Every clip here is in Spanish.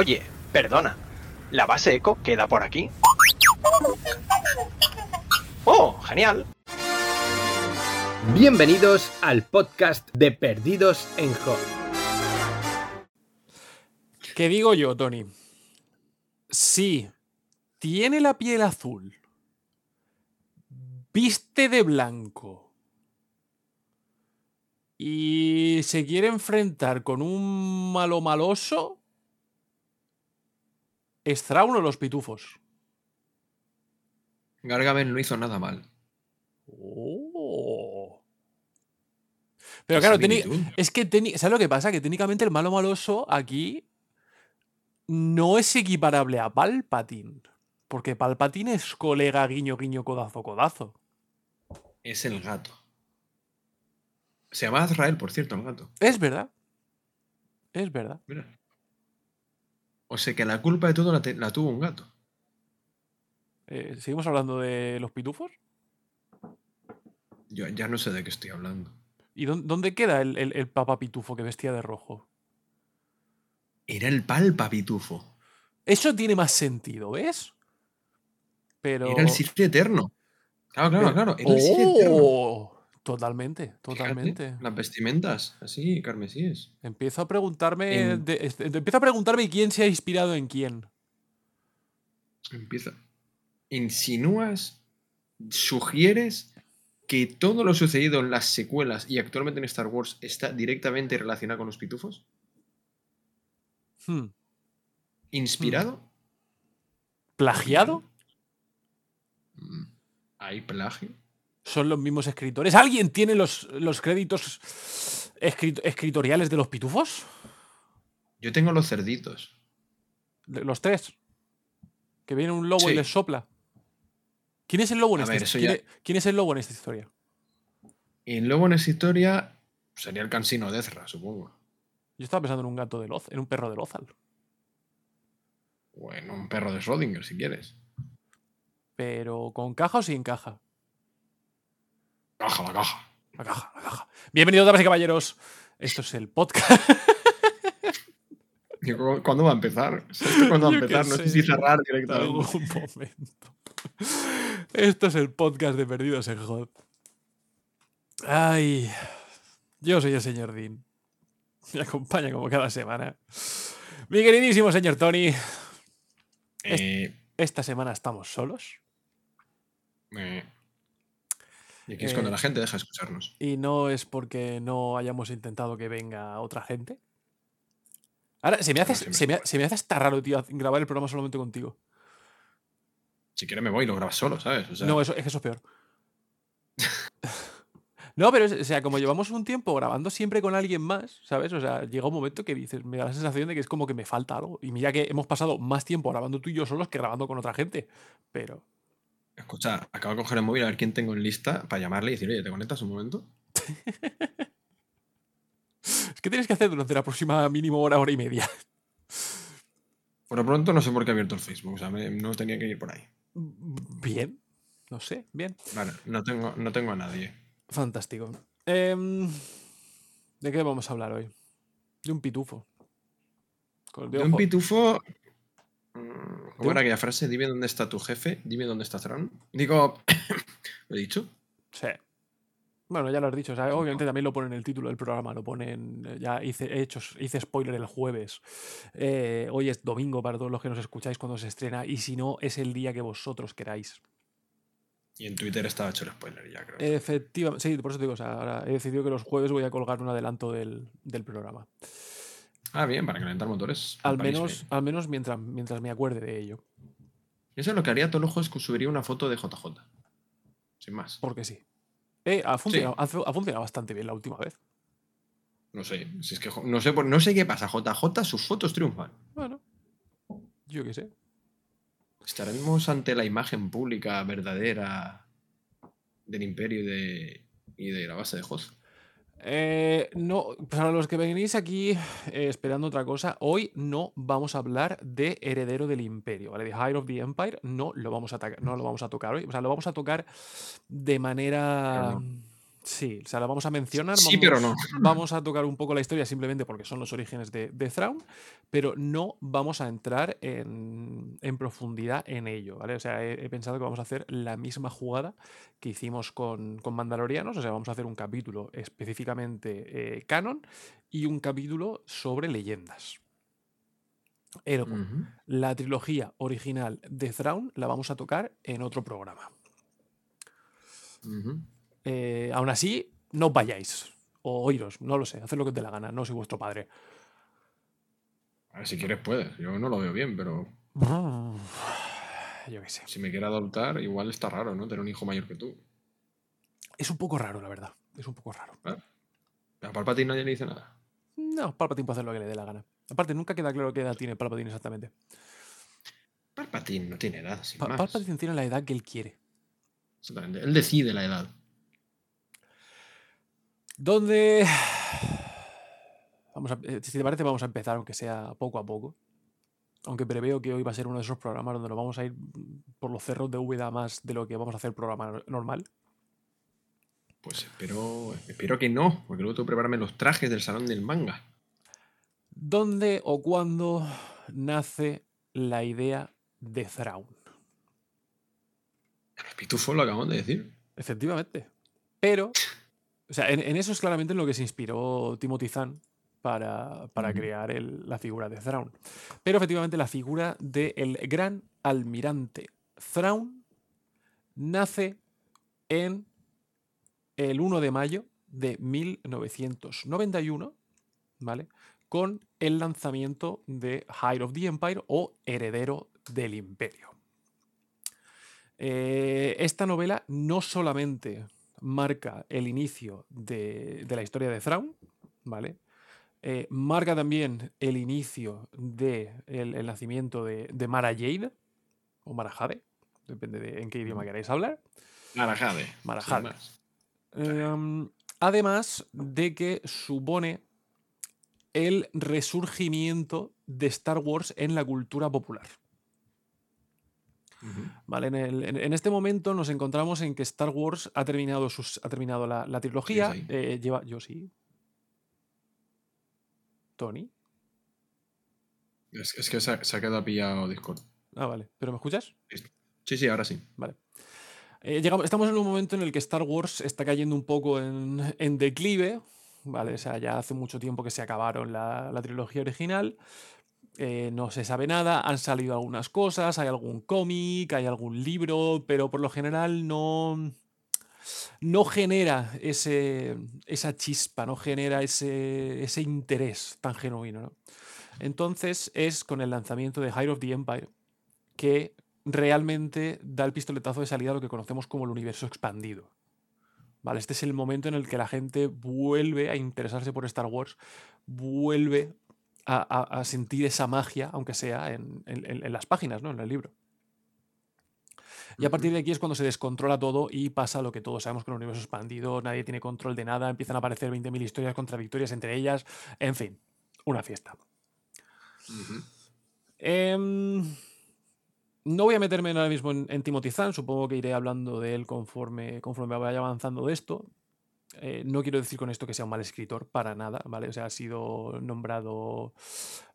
Oye, perdona. ¿La base eco queda por aquí? ¡Oh, genial! Bienvenidos al podcast de Perdidos en Hot. ¿Qué digo yo, Tony? Si tiene la piel azul, viste de blanco y se quiere enfrentar con un malo maloso, es Thrawn o los pitufos. Gargamel no hizo nada mal. Oh. Pero claro, es que ¿sabes lo que pasa? Que técnicamente el malo maloso aquí no es equiparable a Palpatine. Porque Palpatine es colega guiño guiño codazo codazo. Es el gato. Se llama Azrael, por cierto, el gato. Es verdad. Es verdad. Mira. O sea que la culpa de todo la, tuvo un gato. Eh, ¿Seguimos hablando de los pitufos? Yo ya no sé de qué estoy hablando. ¿Y dón- dónde queda el, el, el papa pitufo que vestía de rojo? Era el palpa pitufo. Eso tiene más sentido, ¿ves? Pero. Era el Sith eterno. Claro, claro, pero- claro. Era el. ¡Oh! Totalmente, Fíjate, totalmente. las vestimentas, así, carmesíes. Empiezo a preguntarme. En- de- este- empiezo a preguntarme quién se ha inspirado en quién. Empieza. Insinúas, sugieres que todo lo sucedido en las secuelas y actualmente en Star Wars está directamente relacionado con los pitufos. Hmm. ¿Inspirado? ¿Plagiado? Mm, ¿Hay plagio? ¿Son los mismos escritores? ¿Alguien tiene los, los créditos escrit- escritoriales de los pitufos? Yo tengo los cerditos. Los tres. Que viene un lobo y les sopla. ¿Quién es el lobo en esta ver, his- eso ¿quién, ya- e- quién es el lobo en esta historia? Y el lobo en esa historia sería el cansino de Ezra, supongo. Yo estaba pensando en un gato de Loz, en un perro de Lozal. Bueno, un perro de Schrödinger, si quieres. Pero ¿con caja o sin caja? Caja, la caja. La caja, la caja. Bienvenidos, damas y caballeros. Esto es el podcast. ¿Cuándo va a empezar? ¿Sabes cuándo va a empezar? No sé si cerrar En algún directamente. momento. Esto es el podcast de Perdidos en Hot. Ay, yo soy el señor Dean. Me acompaña como cada semana. Mi queridísimo señor Tony, Eh, esta semana estamos solos eh. Y aquí es Eh, cuando la gente deja de escucharnos. y no es porque no hayamos intentado que venga otra gente. Ahora, se me hace, se se me, se me hace hasta raro, tío, grabar el programa solamente contigo. Si quieres me voy y lo grabas solo, ¿sabes? O sea, No, eso, es que eso es peor. no, pero o sea, como llevamos un tiempo grabando siempre con alguien más, ¿sabes? O sea, llega un momento que dices, me da la sensación de que es como que me falta algo. Y mira que hemos pasado más tiempo grabando tú y yo solos que grabando con otra gente. Pero. Escucha, acabo de coger el móvil a ver quién tengo en lista para llamarle y decir, oye, ¿te conectas un momento? Es que tienes que hacer durante la próxima mínimo hora, hora y media. Por lo pronto no sé por qué he abierto el Facebook, o sea, me- no tenía que ir por ahí. Bien. No sé, bien. Vale, no tengo, no tengo a nadie. Fantástico. Em, ¿De qué vamos a hablar hoy? De un pitufo. Con- De un pitufo. Mm, ¿Cómo un- era aquella frase? Dime dónde está tu jefe, dime dónde está Thrawn. Digo, ¿lo he dicho? Sí. Bueno, ya lo has dicho. o sea, obviamente también lo pone en el título del programa. Lo ponen. eh, Ya hice, he hecho, hice spoiler el jueves. Eh, hoy es domingo para todos los que nos escucháis cuando se estrena. Y si no, es el día que vosotros queráis. Y en Twitter estaba hecho el spoiler ya, creo. Efectivamente. Sí, por eso te digo. o sea, ahora he decidido que los jueves voy a colgar un adelanto del, del programa. Ah, bien, para calentar motores. Al menos, bien. al menos mientras, mientras me acuerde de ello. Eso es lo que haría todos los juegos que subiría una foto de JJ. Sin más. Porque sí. Eh, ha, funcionado, ha fu- ha funcionado bastante bien la última vez. No sé. Si es que no sé, no sé qué pasa. JJ, sus fotos triunfan. Bueno, yo qué sé. Estaremos ante la imagen pública verdadera del imperio y de, y de la base de Hoth. Eh, no, para los que venís aquí eh, esperando otra cosa, hoy no vamos a hablar de Heredero del Imperio, ¿vale? De High of the Empire no lo vamos a, no lo vamos a tocar hoy. O sea, lo vamos a tocar de manera. Sí, o sea, lo vamos a mencionar. Sí, vamos, pero no. Vamos a tocar un poco la historia simplemente porque son los orígenes de, de Thrawn, pero no vamos a entrar en, en profundidad en ello, ¿vale? O sea, he, he pensado que vamos a hacer la misma jugada que hicimos con, con Mandalorianos, o sea, vamos a hacer un capítulo específicamente eh, canon y un capítulo sobre leyendas. Ergo, la trilogía original de Thrawn la vamos a tocar en otro programa. Eh, aún así, no vayáis. O oíros, no lo sé, haced lo que os dé la gana, no soy vuestro padre. A ver, si quieres puedes. Yo no lo veo bien, pero Yo qué sé. si me quiere adoptar, igual está raro, ¿no? Tener un hijo mayor que tú. Es un poco raro, la verdad. Es un poco raro. A Palpatine nadie le dice nada. No, Palpatine puede hacer lo que le dé la gana. Aparte, nunca queda claro qué edad tiene Palpatine exactamente. Palpatine no tiene edad, sin Pa- más. Palpatine tiene la edad que él quiere. Exactamente. Él decide la edad. Donde. Vamos a, eh, si te parece, vamos a empezar, aunque sea poco a poco. Aunque preveo que hoy va a ser uno de esos programas donde nos vamos a ir por los cerros de Úbeda más de lo que vamos a hacer programa no- normal. Pues espero, espero que no, porque luego tengo que prepararme los trajes del salón del manga. ¿Dónde o cuándo nace la idea de Thrawn? Los pitufos lo acabamos de decir. Efectivamente. Pero, o sea, en, en eso es claramente en lo que se inspiró Timothy Zahn para, para crear el- la figura de Thrawn. Pero efectivamente la figura del gran almirante Thrawn nace en el 1 de mayo de 1991, ¿vale? Con el lanzamiento de High of the Empire o Heredero del Imperio. Eh, esta novela no solamente marca el inicio de, de la historia de Thrawn, ¿vale? Eh, marca también el inicio del de el nacimiento de, de Mara Jade, o Mara Jade, depende de en qué idioma queráis hablar. Marajade. Marajade. sin más. Em, además de que supone el resurgimiento de Star Wars en la cultura popular. ¿Vale? En, el- en- en este momento nos encontramos en que Star Wars ha terminado, sus, ha terminado la, la trilogía. eh, lleva, yo sí. Tony. Es, es que se ha, se ha quedado pillado Discord. Ah, vale. ¿Pero me escuchas? Sí, sí, ahora sí. Vale. Eh, llegamos, estamos en un momento en el que Star Wars está cayendo un poco en, en declive. ¿vale? O sea, ya hace mucho tiempo que se acabaron la, la trilogía original. Eh, no se sabe nada, han salido algunas cosas, hay algún cómic, hay algún libro, pero por lo general no, no genera ese, esa chispa, no genera ese, ese interés tan genuino. ¿no? Entonces es con el lanzamiento de High of the Empire que realmente da el pistoletazo de salida a lo que conocemos como el universo expandido. Este es el momento en el que la gente vuelve a interesarse por Star Wars, vuelve a, a- a sentir esa magia, aunque sea en, en- en- en las páginas, ¿no? en el libro. Y a partir de aquí es cuando se descontrola todo y pasa lo que todos sabemos con el universo expandido, nadie tiene control de nada, empiezan a aparecer 20.000 historias contradictorias entre ellas, en fin, una fiesta. Em, no voy a meterme ahora mismo en, en Timothy Zahn, supongo que iré hablando de él conforme, conforme vaya avanzando de esto. Eh, no quiero decir con esto que sea un mal escritor, para nada, ¿vale? O sea, ha sido nombrado,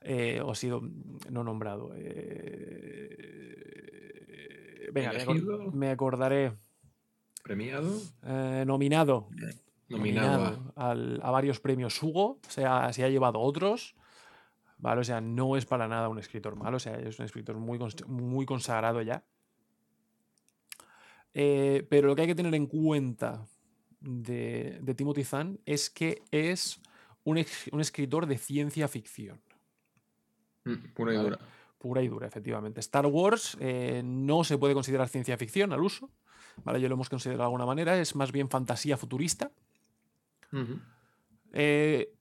eh, o ha sido, no nombrado. eh, venga, me, acor- Elegido. me acordaré. ¿Premiado? Nominado. Nominado. al- a varios premios Hugo. O sea, se ha llevado otros. ¿Vale? O sea, no es para nada un escritor malo. O sea, es un escritor muy, muy consagrado ya. Pero lo que hay que tener en cuenta de, de Timothy Zahn es que es un, ex- un escritor de ciencia ficción. Mm, Pura y Vale. dura. Pura y dura, efectivamente. Star Wars eh, no se puede considerar ciencia ficción al uso. ¿vale? Ya lo hemos considerado de alguna manera. Es más bien fantasía futurista. Eh,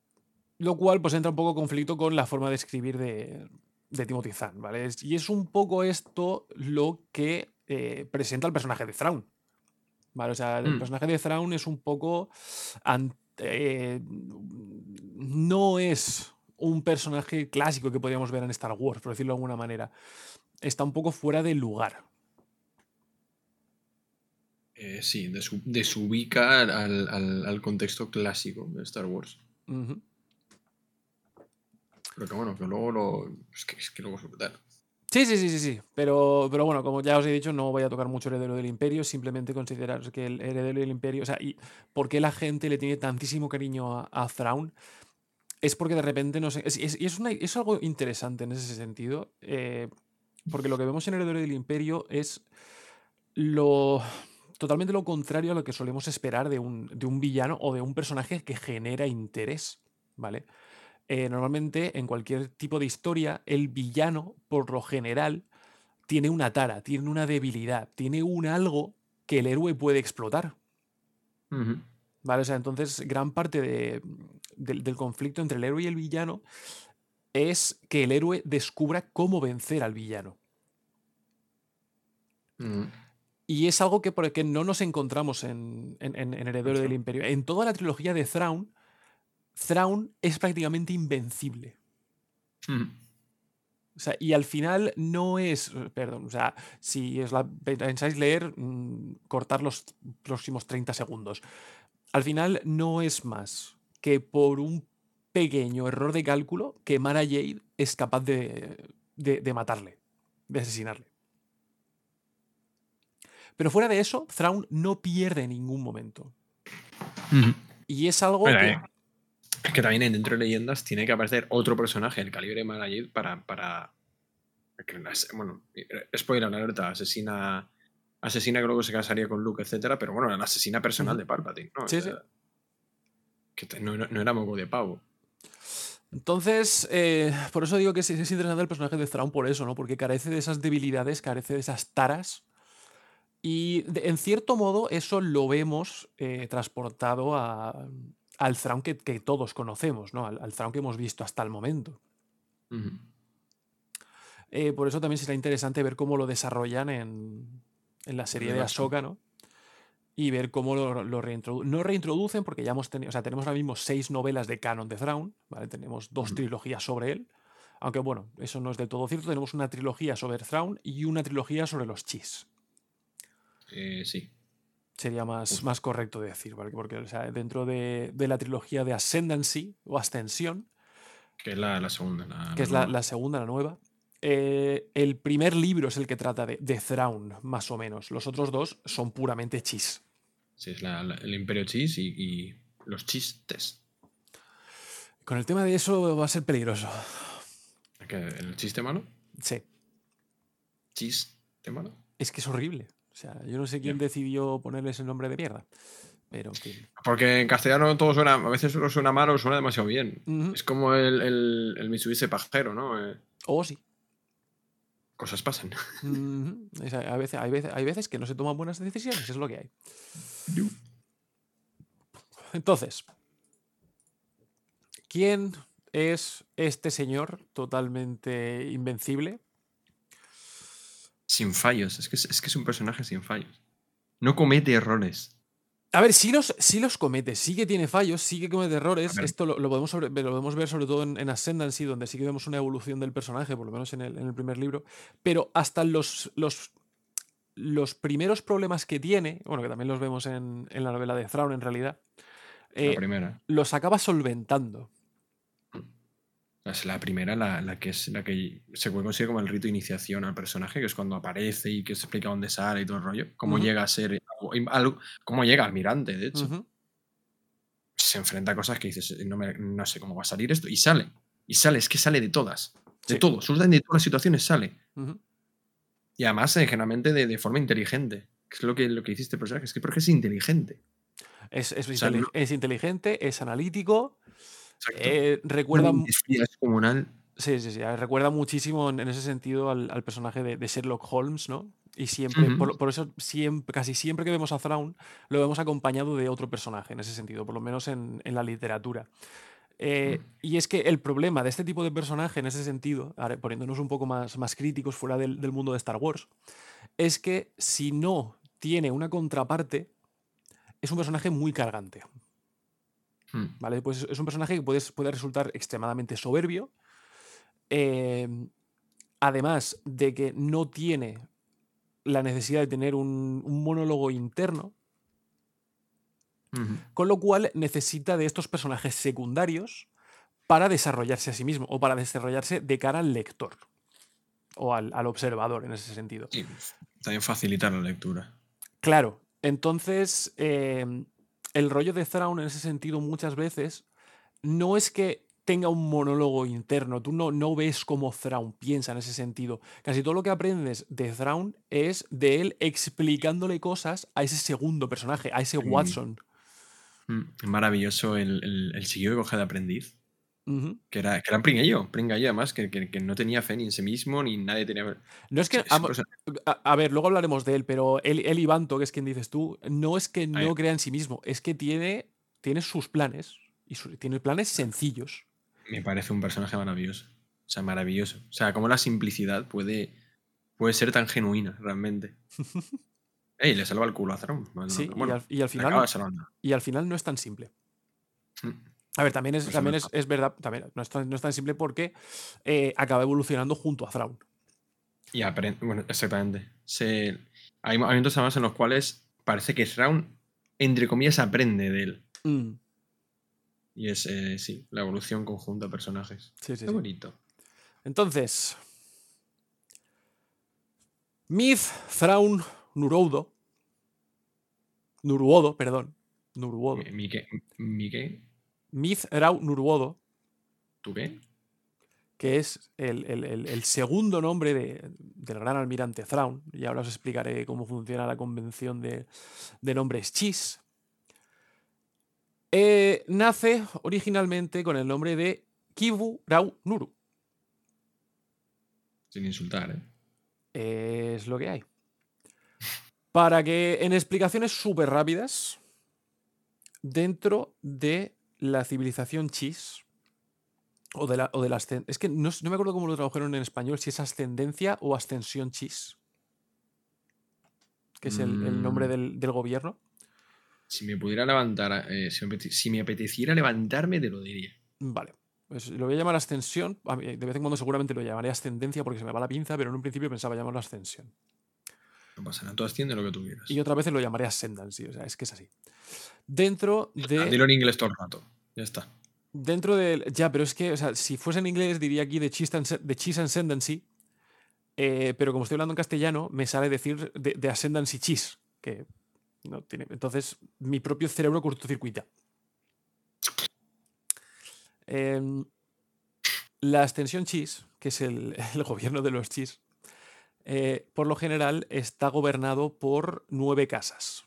lo cual pues entra un poco en conflicto con la forma de escribir de, de Timothy Zahn, ¿vale? Es- y es un poco esto lo que eh, presenta el personaje de Thrawn. ¿Vale? O sea, el Mm. personaje de Thrawn es un poco. eh, no es un personaje clásico que podríamos ver en Star Wars, por decirlo de alguna manera. Está un poco fuera del lugar. Eh, sí, desu- desubica al, al- al contexto clásico de Star Wars. Ujú. Pero que bueno, que luego lo. Es que, es que luego es brutal. Sí, sí, sí, sí, sí. Pero, pero bueno, como ya os he dicho, no voy a tocar mucho Heredero del Imperio, simplemente considerar que el Heredero del Imperio, o sea, y por qué la gente le tiene tantísimo cariño a, a Thrawn, es porque de repente, no sé, es, es- es algo interesante en ese sentido, eh, porque lo que vemos en Heredero del Imperio es lo totalmente lo contrario a lo que solemos esperar de un, de un villano o de un personaje que genera interés, ¿vale? Eh, normalmente en cualquier tipo de historia, el villano, por lo general, tiene una tara, tiene una debilidad, tiene un algo que el héroe puede explotar. ¿Vale? O sea, entonces gran parte de- del, del conflicto entre el héroe y el villano es que el héroe descubra cómo vencer al villano. Ujú. Y es algo que, por el que no nos encontramos en, en, en- en Heredero del Imperio. En toda la trilogía de Thrawn, Thrawn es prácticamente invencible. Ujú. O sea, y al final no es. Perdón, o sea, si os la pensáis leer, mm, cortar los próximos 30 segundos. Al final no es más que por un pequeño error de cálculo que Mara Jade es capaz de, de- de matarle, de asesinarle. Pero fuera de eso, Thrawn no pierde en ningún momento. Ujú. Y es algo que. eh, Es que también en dentro de leyendas tiene que aparecer otro personaje del calibre Jade para. para bueno, eh, spoiler alerta, asesina. Asesina que luego se casaría con Luke, etcétera, pero bueno, la asesina personal de Palpatine, ¿no? O Sí, sea, Que no, no- no era moco de pavo. Entonces, eh, por eso digo que es, es interesante el personaje de Thrawn por eso, ¿no? Porque carece de esas debilidades, carece de esas taras. Y de- en cierto modo, eso lo vemos eh, transportado a- al Thrawn que, que todos conocemos, ¿no? Al, al Thrawn que hemos visto hasta el momento. Eh, por eso también será interesante ver cómo lo desarrollan en, en la serie de Ahsoka, ¿no? Y ver cómo lo, lo reintroducen. No reintroducen porque ya hemos tenido, o sea, tenemos ahora mismo seis novelas de canon de Thrawn, ¿vale? Tenemos dos trilogías sobre él. Aunque bueno, eso no es del todo cierto. Tenemos una trilogía sobre Thrawn y una trilogía sobre los Chis. Eh, sí. Sería más, más correcto decir, ¿vale? Porque o sea, dentro de, de la trilogía de Ascendancy o Ascensión, Que es la, la segunda. la- que es la segunda, la nueva. eh, el primer libro es el que trata de, de Thrawn, más o menos. Los otros dos son puramente chis. Sí, es el Imperio Cheese y, y los chistes. Con el tema de eso va a ser peligroso. ¿Qué, ¿El chiste malo? Sí, ¿Chiste malo? es que es horrible. O sea, yo no sé quién decidió ponerles el nombre de mierda. Pero, en fin. Porque en castellano todo suena, a veces solo suena mal o suena demasiado bien. Es como el, el, el Mitsubishi pajero, ¿no? Eh, Oh, sí. cosas pasan. Es- a veces, hay, veces, hay veces que no se toman buenas decisiones, es lo que hay. Entonces, ¿quién es este señor totalmente invencible? Sin fallos. Es que es, es que es un personaje sin fallos. No comete errores. A ver, sí los, sí los comete, sí que tiene fallos, sí que comete errores. Esto lo, lo podemos sobre- lo podemos ver sobre todo en, en Ascendancy, donde sí que vemos una evolución del personaje, por lo menos en el, en el primer libro. Pero hasta los, los, los primeros problemas que tiene, bueno, que también los vemos en, en la novela de Thrawn en realidad, La eh, primera. los acaba solventando. La Es la primera, la, la que es la que se puede considerar como el rito de iniciación al personaje, que es cuando aparece y que se explica dónde sale y todo el rollo. Cómo llega a ser. algo- algo- cómo llega almirante, de hecho. Se enfrenta a cosas que dices, no, me- no sé cómo va a salir esto. Y sale. Y sale, es que sale de todas. De Sí. todo. Absolutamente de todas las situaciones sale. Y además, eh, generalmente de, de forma inteligente. Que es lo que, lo que hiciste el personaje. Es que porque es inteligente. Es, es, O sea, inteli- no- es inteligente, es analítico. Eh, recuerda, es comunal. sí, sí, sí, recuerda muchísimo en, en ese sentido al, al personaje de, de Sherlock Holmes, ¿no? Y siempre, por, por eso siempre, casi siempre que vemos a Thrawn, lo vemos acompañado de otro personaje en ese sentido, por lo menos en, en la literatura. Eh, y es que el problema de este tipo de personaje en ese sentido, ahora poniéndonos un poco más, más críticos fuera del, del mundo de Star Wars, es que si no tiene una contraparte, es un personaje muy cargante. Mm. ¿Vale? Pues es un personaje que puede, puede resultar extremadamente soberbio. eh, además de que no tiene la necesidad de tener un, un monólogo interno, con lo cual necesita de estos personajes secundarios para desarrollarse a sí mismo o para desarrollarse de cara al lector o al, al observador en ese sentido. Y también facilitar la lectura. Claro, entonces eh, el rollo de Thrawn en ese sentido muchas veces no es que tenga un monólogo interno, tú no, no ves cómo Thrawn piensa en ese sentido. Casi todo lo que aprendes de Thrawn es de él explicándole cosas a ese segundo personaje, a ese Sí. Watson. Mm, Maravilloso el, el, el que coge de aprendiz. Que era, que era pringallo, pringallo además, que, que, que no tenía fe ni en sí mismo, ni nadie tenía. No es que, a, a ver, luego hablaremos de él, pero él, él y Banto, que es quien dices tú, no es que no crea en sí mismo, es que tiene, tiene sus planes y su- tiene planes sencillos. me parece un personaje maravilloso. O sea, maravilloso. O sea, como la simplicidad puede, puede ser tan genuina, realmente. Ey, le salva el culo a. Bueno, Sí, bueno, y, al, y al le final, y al final no es tan simple. Mm. A ver, también es, Pues también es, es verdad, también no es, tan, no es tan simple porque eh, acaba evolucionando junto a Thrawn. Y aprende. Bueno, exactamente. Se, hay momentos además en los cuales parece que Thrawn, entre comillas, aprende de él. Mm, Y es, eh, sí, la evolución conjunta de personajes. sí, sí, Qué sí. bonito. Entonces, Myth, Thrawn, Nuroudo. Nuruodo, perdón. Nuruodo. Mi qué? ¿Mi qué? Myth, Thrawn, Nuruodo, ¿Tú qué? que es el, el- el- el segundo nombre de- del gran almirante Thrawn. Y ahora os explicaré cómo funciona la convención de, de nombres chis. Eh, nace originalmente con el nombre de Kivu Rau Nuru. Sin insultar, ¿eh? Es lo que hay. Para que, en explicaciones súper rápidas, dentro de la civilización chis, o de la, o de la Es que no, me acuerdo cómo lo tradujeron en español, si es ascendencia o ascensión chis, que es el, el nombre Mm. del, del gobierno. Si me pudiera levantar, eh, si, me apete- si me apeteciera levantarme, te lo diría. Vale. Pues lo voy a llamar ascensión. De vez en cuando seguramente lo llamaré ascendencia porque se me va la pinza, pero en un principio pensaba llamarlo ascensión. No pasa nada, tú asciende lo que tú quieras. Y otra vez lo llamaré ascendancy, o sea, es que es así. Dentro Ah, de. Dilo en inglés todo el rato. Ya está. Dentro del. Ya, pero es que, o sea, si fuese en inglés diría aquí de Cheese and, de cheese Ascendancy. eh, pero como estoy hablando en castellano, me sale decir de, de Ascendancy Cheese. Que no tiene. Entonces, mi propio cerebro cortocircuita. Em, la extensión Cheese, que es el, el gobierno de los Cheese, eh, por lo general está gobernado por nueve casas.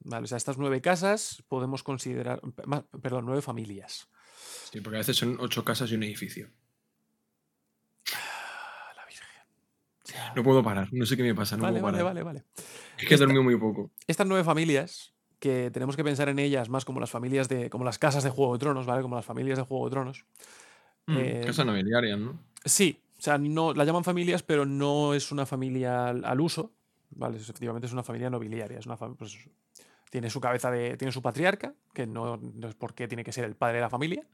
Vale, o sea, estas nueve casas podemos considerar, perdón, nueve familias. Sí, porque a veces son ocho casas y un edificio. Ah, la Virgen. Ya. No puedo parar, no sé qué me pasa, no vale, puedo vale, parar. vale, vale. Es que he dormido muy poco. Estas nueve familias, que tenemos que pensar en ellas más como las familias de, como las casas de Juego de Tronos, ¿vale? Como las familias de Juego de Tronos. Mm, Eh, Casas nobiliarias, ¿no? Sí, sea, no, la llaman familias, pero no es una familia al, al uso, ¿vale? Efectivamente es una familia nobiliaria, es una fam- pues, tiene su cabeza de, tiene su patriarca, que no, no es porque tiene que ser el padre de la familia,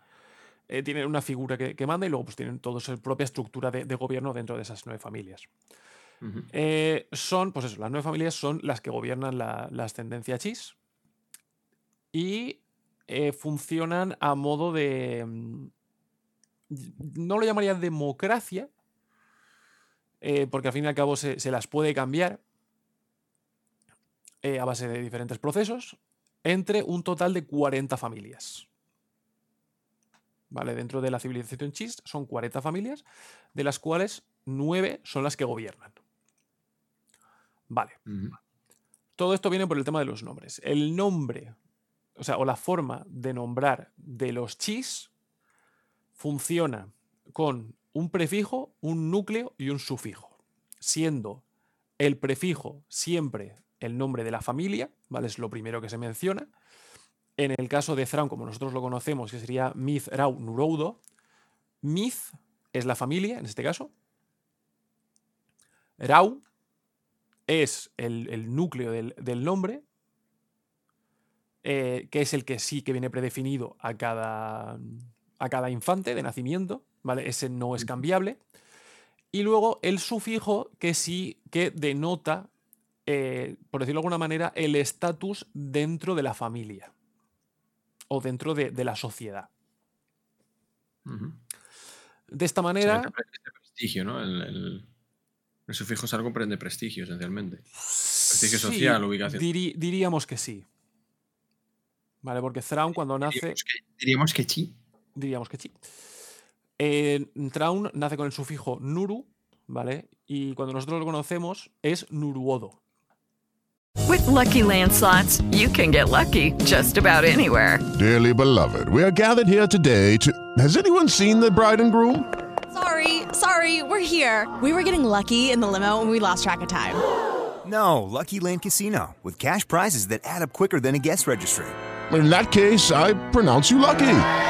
eh, tiene una figura que, que manda y luego pues tienen toda su propia estructura de, de gobierno dentro de esas nueve familias. Eh, son, pues eso, las nueve familias son las que gobiernan la, la ascendencia chis y eh, funcionan a modo de, mm, no lo llamaría democracia, eh, porque al fin y al cabo se, se las puede cambiar eh, a base de diferentes procesos, entre un total de 40 familias. ¿Vale? Dentro de la civilización chis son 40 familias, de las cuales 9 son las que gobiernan. Vale. Todo esto viene por el tema de los nombres. El nombre, o sea, o la forma de nombrar de los chis funciona con un prefijo, un núcleo y un sufijo, siendo el prefijo siempre el nombre de la familia, ¿vale? Es lo primero que se menciona. En el caso de Thrawn, como nosotros lo conocemos, que sería Mith Rau Nuroudo, Mith es la familia, en este caso. Rau es el, núcleo del, nombre, eh, que es el que sí que viene predefinido a cada, a cada infante de nacimiento, ¿vale? Ese no es cambiable. Y luego el sufijo que sí que denota, eh, por decirlo de alguna manera, el estatus dentro de la familia o dentro de, la sociedad. De esta manera... este prestigio, ¿no? El, sufijo es algo de prestigio, esencialmente. Prestigio social, ubicación. diríamos que sí. Vale, porque Thrawn cuando nace. diríamos que sí diríamos que sí. Eh, Traun nace con el sufijo Nuru, ¿vale? Y cuando nosotros lo conocemos es Nuruodo. With lucky landslots, you can get lucky just about anywhere. Dearly beloved, we are gathered here today to. Has anyone seen the bride and groom? Sorry, sorry, we're here. We were getting lucky in the limo and we lost track of time. No, Lucky Land Casino, with cash prizes that add up quicker than a guest registry. In that case, I pronounce you lucky.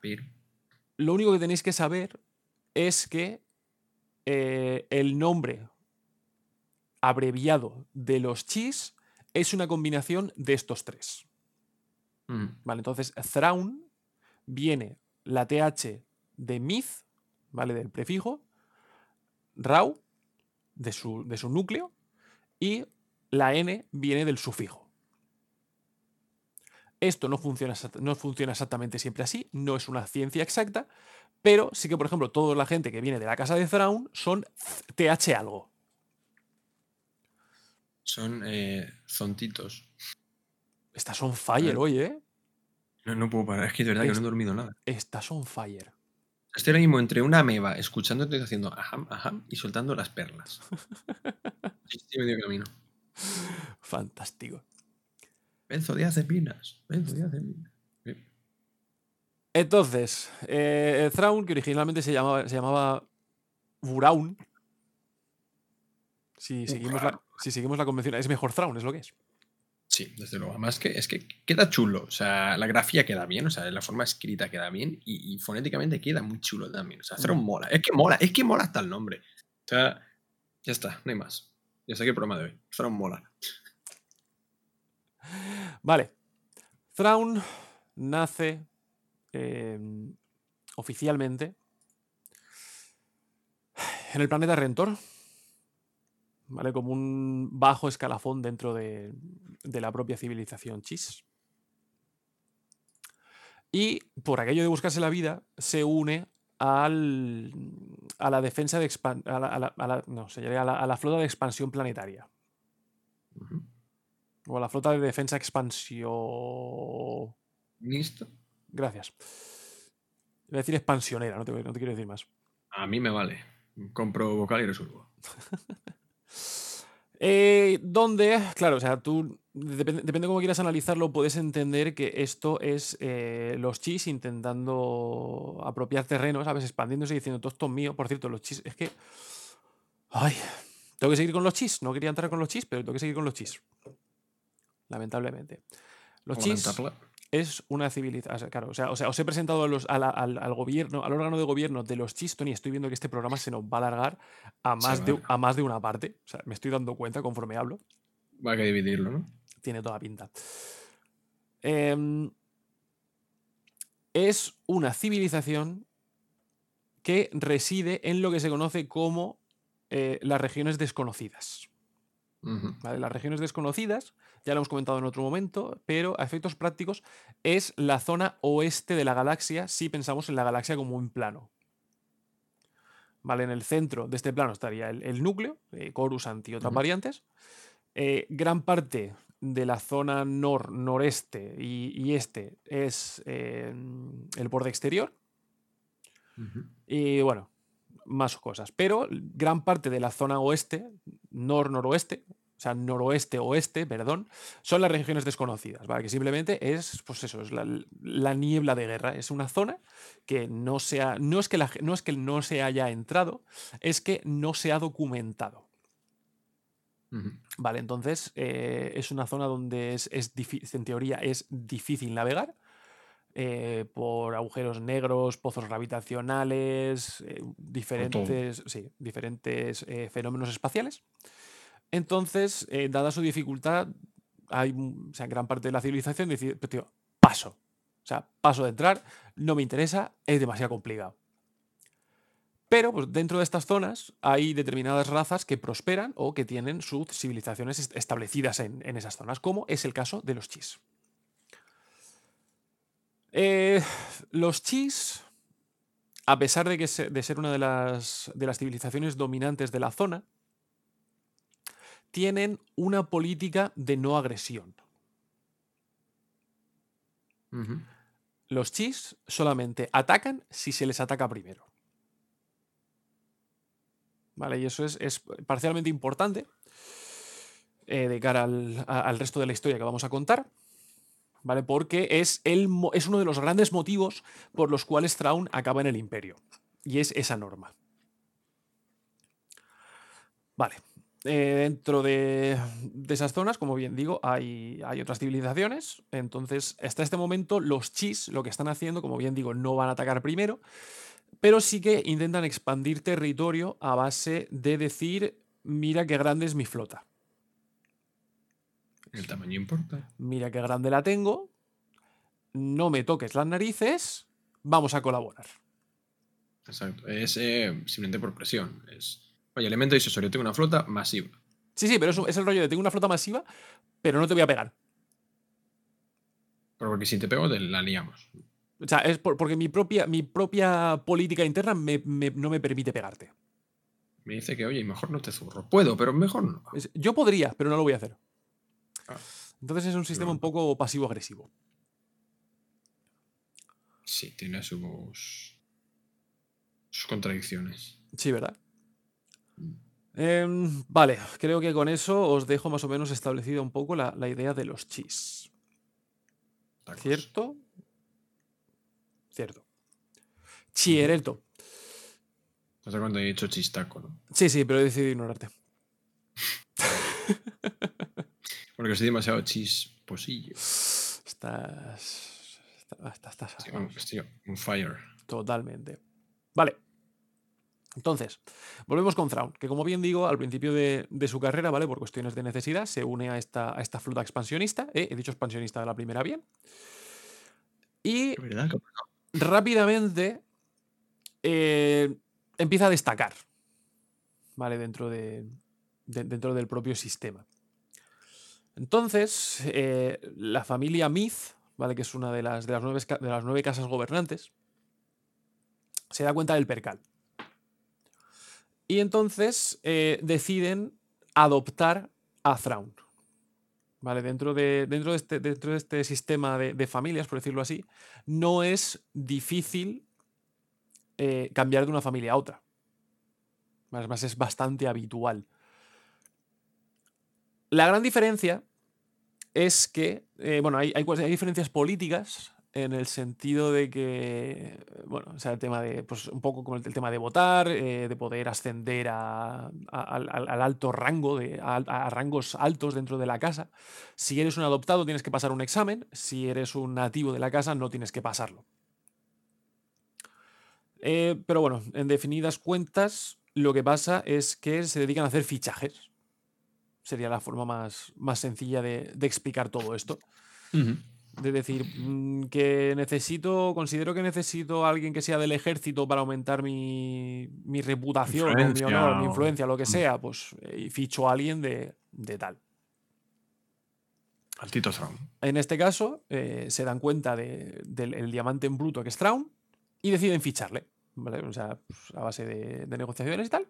Pero lo único que tenéis que saber es que eh, el nombre abreviado de los chis es una combinación de estos tres. Mm. Vale, entonces Thrawn viene la TH de Myth, ¿vale? Del prefijo, Rau, de su, de su núcleo, y la N viene del sufijo. Esto no funciona, no funciona exactamente siempre así, no es una ciencia exacta, pero sí que, por ejemplo, toda la gente que viene de la casa de Thrawn son TH algo. Son eh, zontitos. Estás son fire hoy, ¿eh? No, no puedo parar, es que de verdad que no he dormido nada. Estás on fire. Estoy ahora mismo entre una meba, escuchándote haciendo ajam, ajam y soltando las perlas. Estoy medio camino. Fantástico. Benzodiazepinas. Benzodiazepinas. Entonces, eh, Thrawn, que originalmente se llamaba, se llamaba Buraun. Si seguimos, la, si seguimos la convención, es mejor Thrawn, es lo que es. Sí, desde luego. Además que es que queda chulo. O sea, la grafía queda bien, o sea, la forma escrita queda bien y, fonéticamente queda muy chulo también. O sea, Thrawn mola. Es que mola, es que mola hasta el nombre. O sea, ya está, no hay más. Ya sé el programa de hoy. Thrawn mola. Vale. Thrawn nace em, oficialmente en el planeta Rentor. ¿Vale? Como un bajo escalafón dentro de, la propia civilización Chis. Y por aquello de buscarse la vida, se une al, a la defensa de a la, a la, flota de expansión planetaria. O la flota de defensa expansión. ¿Listo? Gracias. Voy a decir expansionera, no te, no te quiero decir más. A mí me vale. Compro vocal y resuelvo. Eh, donde, claro, o sea, tú, depende, depende de cómo quieras analizarlo, puedes entender que esto es eh, los chis intentando apropiar terreno, ¿sabes? Expandiéndose y diciendo, todo esto es mío. Por cierto, los chis, es que... Ay, tengo que seguir con los chis. No quería entrar con los chis, pero tengo que seguir con los chis. Lamentablemente. Los chis es una civilización. Claro, o sea, o sea, os he presentado a los- a la- al, al gobierno, al órgano de gobierno de los chis, Tony. Estoy viendo que este programa se nos va a alargar a más, de, a más de una parte. O sea, me estoy dando cuenta conforme hablo. Va a que dividirlo, ¿no? Tiene toda pinta. Em, es una civilización que reside en lo que se conoce como eh, las regiones desconocidas. Las regiones desconocidas, ya lo hemos comentado en otro momento, pero a efectos prácticos es la zona oeste de la galaxia si pensamos en la galaxia como un plano. ¿Vale? En el centro de este plano estaría el, el núcleo, eh, Coruscant y otras variantes. Eh, gran parte de la zona nor, noreste y, y este es eh, el borde exterior. Y bueno, más cosas. Pero gran parte de la zona oeste, nor-noroeste, o sea, noroeste-oeste, perdón, son las regiones desconocidas, ¿vale? Que simplemente es, pues eso, es la, la niebla de guerra. Es una zona que no, se ha- no, es que la no es que no se haya entrado, es que no se ha documentado. Vale, entonces eh, es una zona donde es, es en teoría es difícil navegar eh, por agujeros negros, pozos gravitacionales, eh, diferentes, sí, diferentes eh, fenómenos espaciales. Entonces, dada su dificultad, hay o sea, gran parte de la civilización decide, "Pero, tío, paso. O sea, paso de entrar, no me interesa, es demasiado complicado. Pero pues, dentro de estas zonas hay determinadas razas que prosperan o que tienen sus civilizaciones est- establecidas en, en esas zonas, como es el caso de los chis. Eh, los chis, a pesar de, que se- de ser una de las, de las civilizaciones dominantes de la zona, tienen una política de no agresión. Los chis solamente atacan si se les ataca primero. ¿Vale? Y eso es, es parcialmente importante eh, de cara al, a- al resto de la historia que vamos a contar. ¿Vale? Porque es, el, es uno de los grandes motivos por los cuales Thrawn acaba en el Imperio. Y es esa norma. Vale. Eh, dentro de, de esas zonas, como bien digo, hay, hay otras civilizaciones. Entonces, hasta este momento, los chis lo que están haciendo, como bien digo, no van a atacar primero, pero sí que intentan expandir territorio a base de decir, mira qué grande es mi flota. El tamaño importa. Mira qué grande la tengo. No me toques las narices. Vamos a colaborar. Exacto. Es eh, simplemente por presión. Es, oye, elemento disuasorio, tengo una flota masiva. Sí, sí, pero es, el rollo de tengo una flota masiva, pero no te voy a pegar. Pero porque si te pego, te la liamos. O sea, es por- porque mi propia, mi propia política interna me- me- no me permite pegarte. Me dice que, oye, mejor no te zurro. Puedo, pero mejor no. Yo podría, pero no lo voy a hacer. Entonces es un sistema un poco pasivo-agresivo. Sí, tiene sus. sus contradicciones. Sí, ¿verdad? Em, vale, creo que con eso os dejo más o menos establecida un poco la, la idea de los chis. Tacos. ¿Cierto? Cierto. Chierelto. No sé cuándo he dicho chistaco, ¿no? Sí, sí, pero he decidido ignorarte. Porque soy demasiado chisposillo. Estás. Estás. estás- Estoy on, fire. Totalmente. Vale. Entonces, volvemos con Thrawn, que como bien digo, al principio de, de su carrera, ¿vale? Por cuestiones de necesidad, se une a esta, a esta flota expansionista. ¿eh? He dicho expansionista de la primera bien. Y rápidamente eh, empieza a destacar, ¿vale? Dentro, de, de- dentro del propio sistema. Entonces, eh, la familia Myth, ¿vale? Que es una de las, de, las nueve, de las nueve casas gobernantes, se da cuenta del percal. Y entonces eh, deciden adoptar a Thrawn. ¿Vale? Dentro de, dentro de, este, dentro de este sistema de, de familias, por decirlo así, no es difícil eh, cambiar de una familia a otra. Además, es bastante habitual. La gran diferencia es que, eh, bueno, hay, hay, diferencias políticas en el sentido de que, bueno, o sea, el tema de, pues un poco como el, tema de votar, eh, de poder ascender a, al, al- al alto rango, de, a, a rangos altos dentro de la casa. Si eres un adoptado tienes que pasar un examen, si eres un nativo de la casa no tienes que pasarlo. Eh, pero bueno, en definidas cuentas, lo que pasa es que se dedican a hacer fichajes. Sería la forma más, más sencilla de, de explicar todo esto. De decir, mm, que necesito, considero que necesito a alguien que sea del ejército para aumentar mi, mi reputación, o mi honor, mi influencia, lo que Mm. sea, pues eh, ficho a alguien de, de tal. Al Tito. En este caso, eh, se dan cuenta de- del el diamante en bruto que es Traun y deciden ficharle. ¿vale? O sea, pues, a base de, de negociaciones y tal.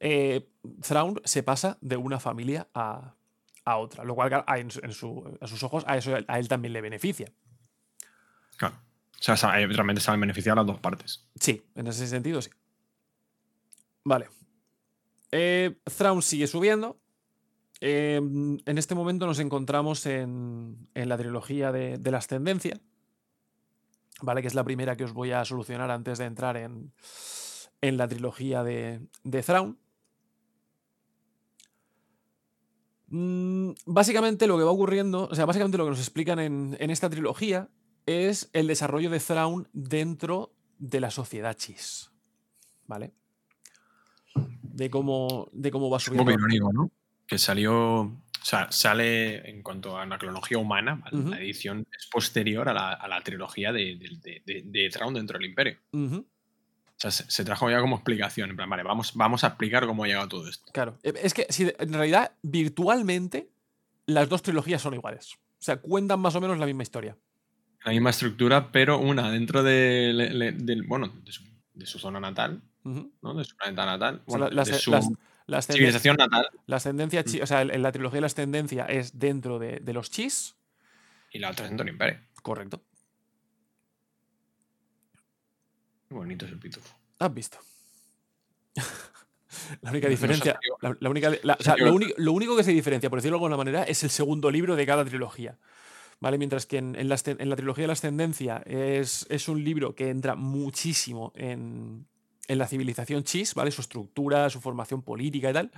Eh, Thrawn se pasa de una familia a, a otra, lo cual a, en su- en su- a sus ojos a, eso, a él también le beneficia. Claro. O sea, eh, realmente saben beneficiar a las dos partes. Sí, en ese sentido sí. Vale. Eh, Thrawn sigue subiendo. Eh, en este momento nos encontramos en, en la trilogía de, de la ascendencia. ¿Vale? Que es la primera que os voy a solucionar antes de entrar en, en la trilogía de, de Thrawn. Mm, básicamente lo que va ocurriendo, o sea, básicamente lo que nos explican en, en esta trilogía es el desarrollo de Thrawn dentro de la sociedad Chis. ¿Vale? De cómo, de cómo va Un subiendo. poco irónico, ¿no? Que salió. O sea, sale en cuanto a la cronología humana, ¿vale? La edición es posterior a la, a la trilogía de, de, de, de- de Thrawn dentro del Imperio. O sea, se, se trajo ya como explicación. En plan, vale, vamos, vamos a explicar cómo ha llegado todo esto. Claro. Eh, Es que si en realidad, virtualmente, las dos trilogías son iguales. O sea, cuentan más o menos la misma historia. La misma estructura, pero una dentro de, bueno, de, su, de su zona natal, Ujú. ¿no? De su planeta natal. O sea, bueno, la- de las- su las- la ascenden- civilización natal La ascendencia, o sea, en la trilogía de la ascendencia es dentro de, de los chis. y la otra dentro del Imperio. Correcto. Qué bonito es el pitufo. Has visto. la única no diferencia. salió- la, la única, la- o sea, salió- lo, único, lo único que se diferencia, por decirlo de alguna manera, es el segundo libro de cada trilogía. ¿Vale? Mientras que en, en la, ascen- en la trilogía de la ascendencia es, es un libro que entra muchísimo en, en la civilización chis, ¿vale? Su estructura, su formación política y tal.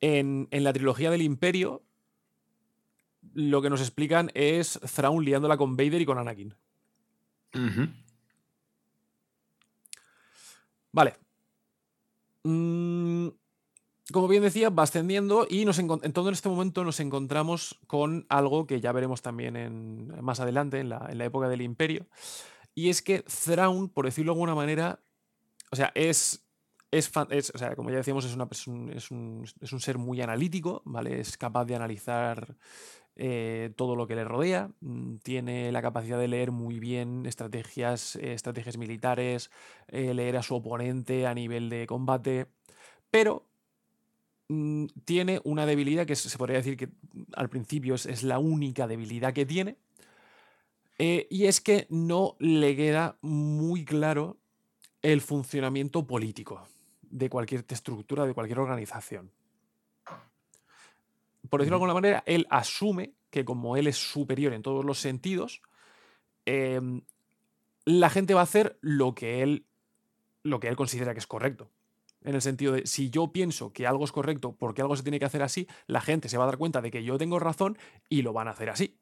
En, en la trilogía del imperio, lo que nos explican es Thrawn liándola con Vader y con Anakin. Vale. Mm, como bien decía, va ascendiendo y nos en todo este momento nos encontramos con algo que ya veremos también en, más adelante, en la, en la época del Imperio. Y es que Thrawn, por decirlo de alguna manera, o sea, es, es, es- o sea, como ya decíamos, es, una, pers- un- es, un, es un ser muy analítico, ¿vale? Es capaz de analizar eh, todo lo que le rodea, mm, tiene la capacidad de leer muy bien estrategias, eh, estrategias militares, eh, leer a su oponente a nivel de combate, pero mm, tiene una debilidad que se podría decir que al principio es, es la única debilidad que tiene, y es que no le queda muy claro el funcionamiento político de cualquier estructura, de cualquier organización. Por decirlo de alguna manera, él asume que como él es superior en todos los sentidos, em, la gente va a hacer lo que él lo que él considera que es correcto. En el sentido de, si yo pienso que algo es correcto porque algo se tiene que hacer así, la gente se va a dar cuenta de que yo tengo razón y lo van a hacer así.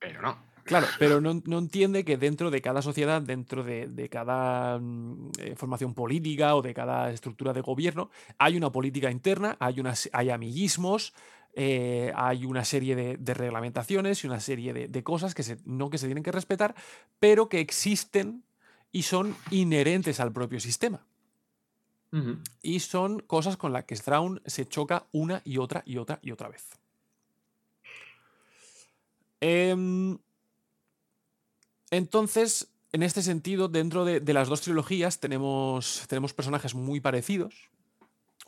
Pero no. Claro, pero no, no entiende que dentro de cada sociedad, dentro de, de cada mm, eh, formación política o de cada estructura de gobierno, hay una política interna, hay, unas, hay amiguismos, eh, hay una serie de, de reglamentaciones y una serie de, de cosas que se, no que se tienen que respetar, pero que existen y son inherentes al propio sistema. Y son cosas con las que Thrawn se choca una y otra y otra y otra vez. Em, entonces, en este sentido, dentro de, de las dos trilogías tenemos, tenemos personajes muy parecidos.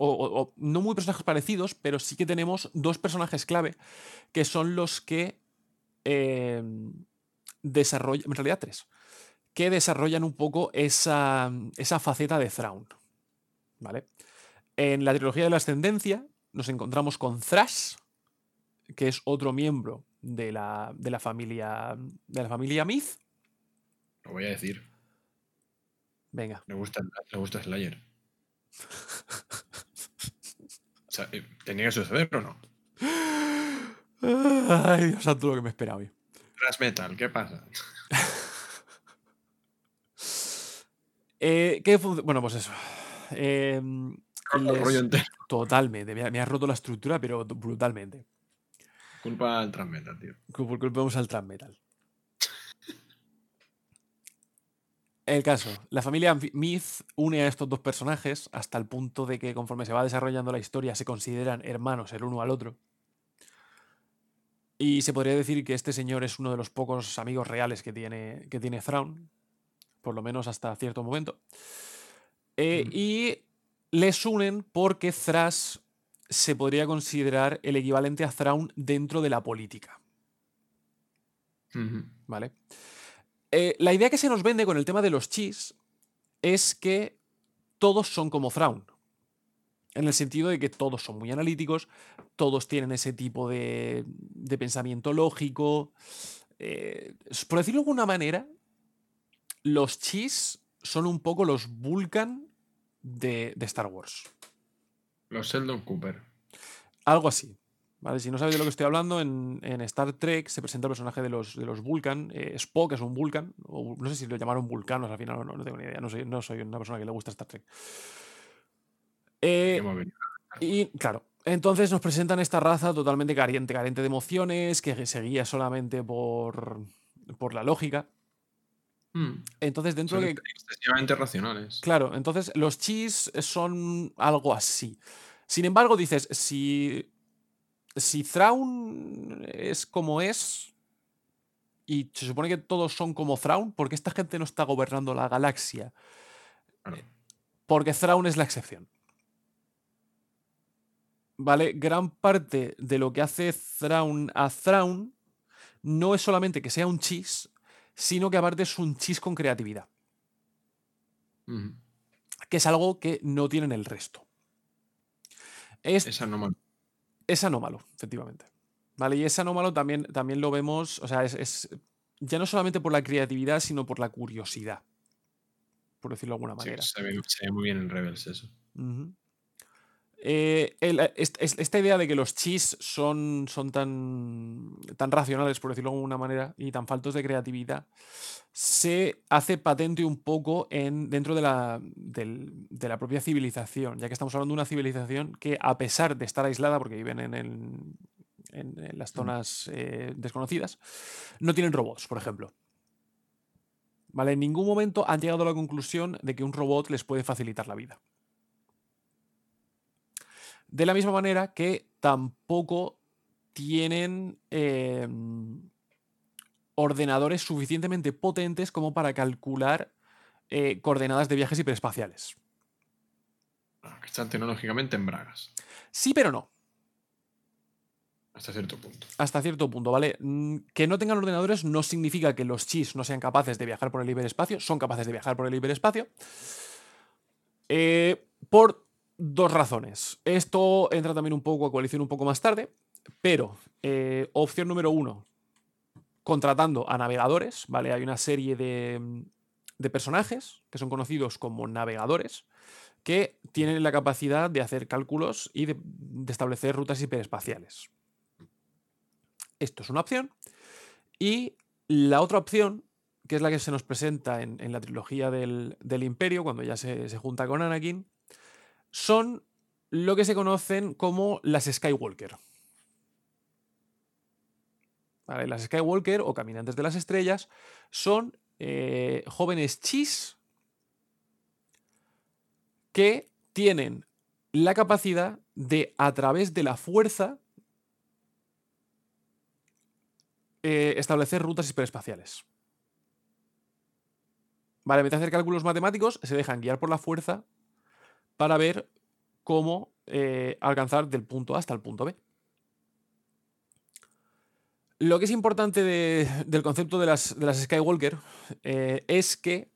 O, o- o no muy personajes parecidos, pero sí que tenemos dos personajes clave que son los que em, desarrollan, en realidad tres, que desarrollan un poco esa, esa faceta de Thrawn. ¿Vale? En la trilogía de la ascendencia nos encontramos con Thrash, que es otro miembro de la, de la familia de la familia Myth. Lo voy a decir. Venga. Le gusta, le gusta Slayer. sea, eh, ¿tenía que suceder o no? Ay, Dios santo, lo que me espera hoy. Thrash metal, ¿qué pasa? Eh, ¿qué bueno, pues eso. Eh, les- rollo entero. Totalmente. Me ha, me ha roto la estructura, pero brutalmente. Culpa al thrash metal, tío. Por culpamos al trans metal. El caso, la familia Myth une a estos dos personajes hasta el punto de que conforme se va desarrollando la historia se consideran hermanos el uno al otro. Y se podría decir que este señor es uno de los pocos amigos reales que tiene, que tiene Thrawn, por lo menos hasta cierto momento. Eh, Y les unen porque Thrash se podría considerar el equivalente a Thrawn dentro de la política. ¿Vale? Eh, la idea que se nos vende con el tema de los chis es que todos son como Thrawn. En el sentido de que todos son muy analíticos, todos tienen ese tipo de, de pensamiento lógico. eh, por decirlo de alguna manera, los chis son un poco los Vulcan de, de Star Wars. Los Sheldon Cooper. Algo así. ¿Vale? Si no sabéis de lo que estoy hablando, en, en Star Trek se presenta el personaje de los, de los Vulcan. eh, Spock es un Vulcan. O no sé si lo llamaron vulcanos al final o no, no tengo ni idea. No soy, no soy una persona que le gusta Star Trek. Eh, y claro, entonces nos presentan esta raza totalmente carente, carente de emociones, que se guía solamente por, por la lógica. Mm. Entonces, dentro Son de. excesivamente racionales. Claro, entonces los chis son algo así. Sin embargo, dices, si. Si Thrawn es como es. Y se supone que todos son como Thrawn, ¿por qué esta gente no está gobernando la galaxia? Claro. Porque Thrawn es la excepción. ¿Vale? Gran parte de lo que hace Thrawn a Thrawn no es solamente que sea un chis, sino que aparte es un chis con creatividad. Que es algo que no tienen el resto. Es. Es anómalo, efectivamente. ¿Vale? Y es anómalo también, también lo vemos, o sea, es, es ya no solamente por la creatividad, sino por la curiosidad, por decirlo de alguna Sí, manera. se, ve, se ve muy bien en Rebels eso. Ujú. Eh, el- esta idea de que los chis son, son tan, tan racionales, por decirlo de alguna manera, y tan faltos de creatividad, se hace patente un poco en, dentro de la, del- de la propia civilización, ya que estamos hablando de una civilización que, a pesar de estar aislada, porque viven en, el- en- en las zonas eh, desconocidas, no tienen robots, por ejemplo. ¿Vale? En ningún momento han llegado a la conclusión de que un robot les puede facilitar la vida. De la misma manera que tampoco tienen eh, ordenadores suficientemente potentes como para calcular eh, coordenadas de viajes hiperespaciales. Que Están tecnológicamente en bragas. Sí, pero no. Hasta cierto punto. Hasta cierto punto, ¿vale? Mm, Que no tengan ordenadores no significa que los chis no sean capaces de viajar por el hiperespacio. Son capaces de viajar por el hiperespacio. Eh, por dos razones. Esto entra también un poco a coalición un poco más tarde, pero eh, opción número uno, contratando a navegadores, ¿vale? Hay una serie de, de personajes que son conocidos como navegadores que tienen la capacidad de hacer cálculos y de, de establecer rutas hiperespaciales. Esto es una opción. Y la otra opción, que es la que se nos presenta en, en la trilogía del, del Imperio, cuando ya se, se junta con Anakin, son lo que se conocen como las Skywalker. Las Skywalker o Caminantes de las Estrellas son eh, jóvenes chis que tienen la capacidad de, a través de la fuerza, eh, establecer rutas hiperespaciales. Vale, en vez hacer cálculos matemáticos, se dejan guiar por la fuerza para ver cómo eh, alcanzar del punto A hasta el punto B. Lo que es importante de- del concepto de las, de las Skywalker eh, es que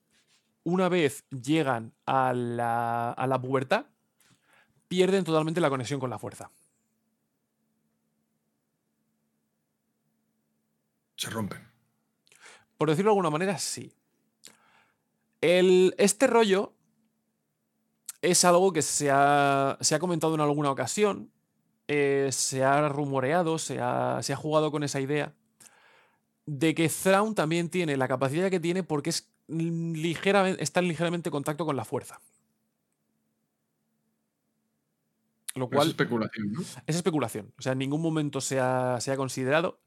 una vez llegan a la, a la pubertad, pierden totalmente la conexión con la fuerza. Se rompen. Por decirlo de alguna manera, sí. El, este rollo es algo que se ha, se ha comentado en alguna ocasión, eh, se ha rumoreado, se ha, se ha jugado con esa idea de que Thrawn también tiene la capacidad que tiene porque es ligeramente, está en ligeramente contacto con la fuerza. Lo cual, es especulación, ¿no? Es especulación. O sea, en ningún momento se ha, se ha considerado.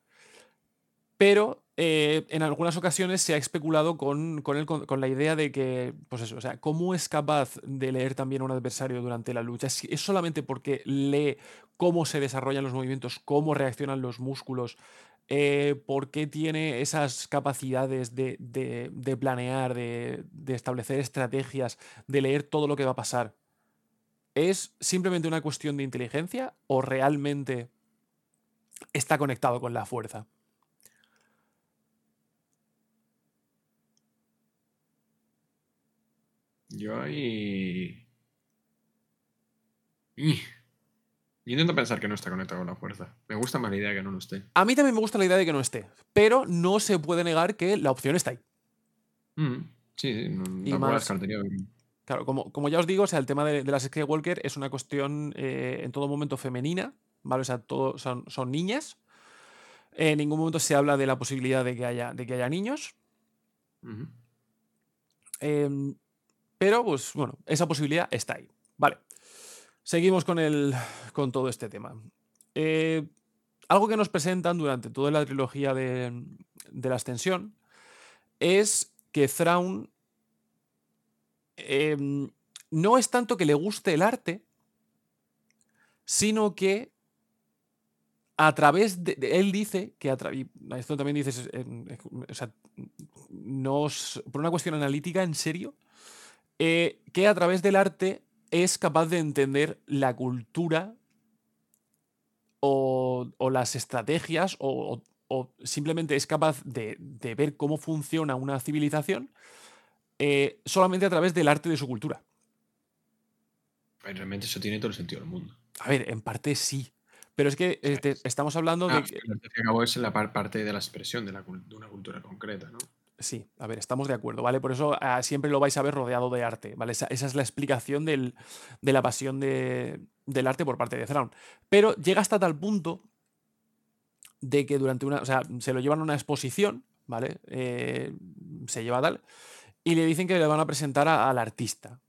Pero eh, en algunas ocasiones se ha especulado con, con, con, la idea de que, pues eso, o sea, ¿cómo es capaz de leer también a un adversario durante la lucha? ¿Es, es solamente porque lee cómo se desarrollan los movimientos, cómo reaccionan los músculos, eh, por qué tiene esas capacidades de, de, de planear, de, de establecer estrategias, de leer todo lo que va a pasar. ¿Es simplemente una cuestión de inteligencia o realmente está conectado con la fuerza? Yo ahí. Y... Yo intento pensar que no está conectado con la fuerza. Me gusta más la idea de que no lo esté. A mí también me gusta la idea de que no esté, pero no se puede negar que la opción está ahí. Mm, sí, no, Y más-. Claro, como, como ya os digo, o sea, el tema de, de las Skywalker es una cuestión eh, en todo momento femenina, ¿vale? O sea, todo, son, son niñas. En ningún momento se habla de la posibilidad de que haya, de que haya niños. Em, pero, pues bueno, esa posibilidad está ahí. Vale. Seguimos con, el, con todo este tema. Eh, algo que nos presentan durante toda la trilogía de, de la extensión es que Thrawn em, no es tanto que le guste el arte, sino que a través de, él dice que a través esto también dices o sea, por una cuestión analítica en serio eh, que a través del arte es capaz de entender la cultura o, o las estrategias o, simplemente es capaz de, de ver cómo funciona una civilización eh, solamente a través del arte de su cultura. Realmente eso tiene todo el sentido del mundo. A ver, en parte sí. Pero es que eh, te- estamos hablando Ah, de que... al cabo es la par- parte de la expresión de, la, cul- de una cultura concreta, ¿no? Sí, a ver, estamos de acuerdo, ¿vale? Por eso ah, siempre lo vais a ver rodeado de arte, ¿vale? Esa, esa es la explicación del- de la pasión de- del arte por parte de Thrawn. Pero llega hasta tal punto de que durante una. O sea, se lo llevan a una exposición, ¿vale? Eh, se lleva tal. Y le dicen que le van a presentar a- al artista.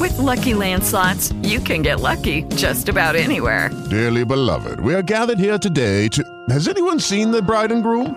With Lucky Land slots, you can get lucky just about anywhere. Dearly beloved, we are gathered here today to. Has anyone seen the bride and groom?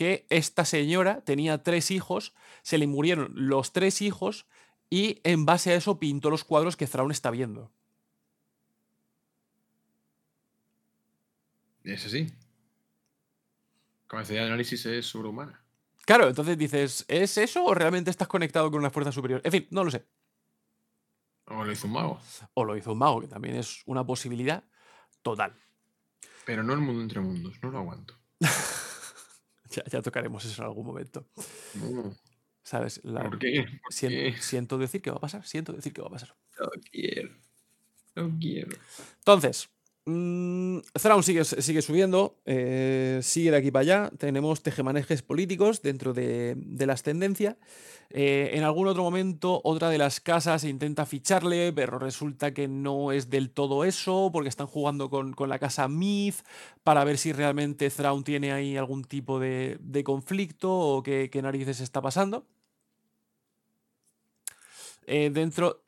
que esta señora tenía tres hijos, se le murieron los tres hijos y en base a eso pintó los cuadros que Thrawn está viendo. Es así. Capacidad de análisis es sobrehumana. Claro, entonces dices, ¿es eso o realmente estás conectado con una fuerza superior? En fin, no lo sé. O lo hizo un mago. O lo hizo un mago, que también es una posibilidad total. Pero no el mundo entre mundos, no lo aguanto. Ya, ya tocaremos eso en algún momento. No, ¿Sabes? La- ¿Por qué? ¿Por sien- qué? Siento decir que va a pasar, siento decir que va a pasar. No quiero. No quiero. Entonces, mm, sigue, subiendo, eh, sigue de aquí para allá. Tenemos tejemanejes políticos dentro de, de la ascendencia. Eh, en algún otro momento, otra de las casas intenta ficharle, pero resulta que no es del todo eso, porque están jugando con, la casa Myth para ver si realmente Thrawn tiene ahí algún tipo de, conflicto o qué, qué narices está pasando. Eh, dentro,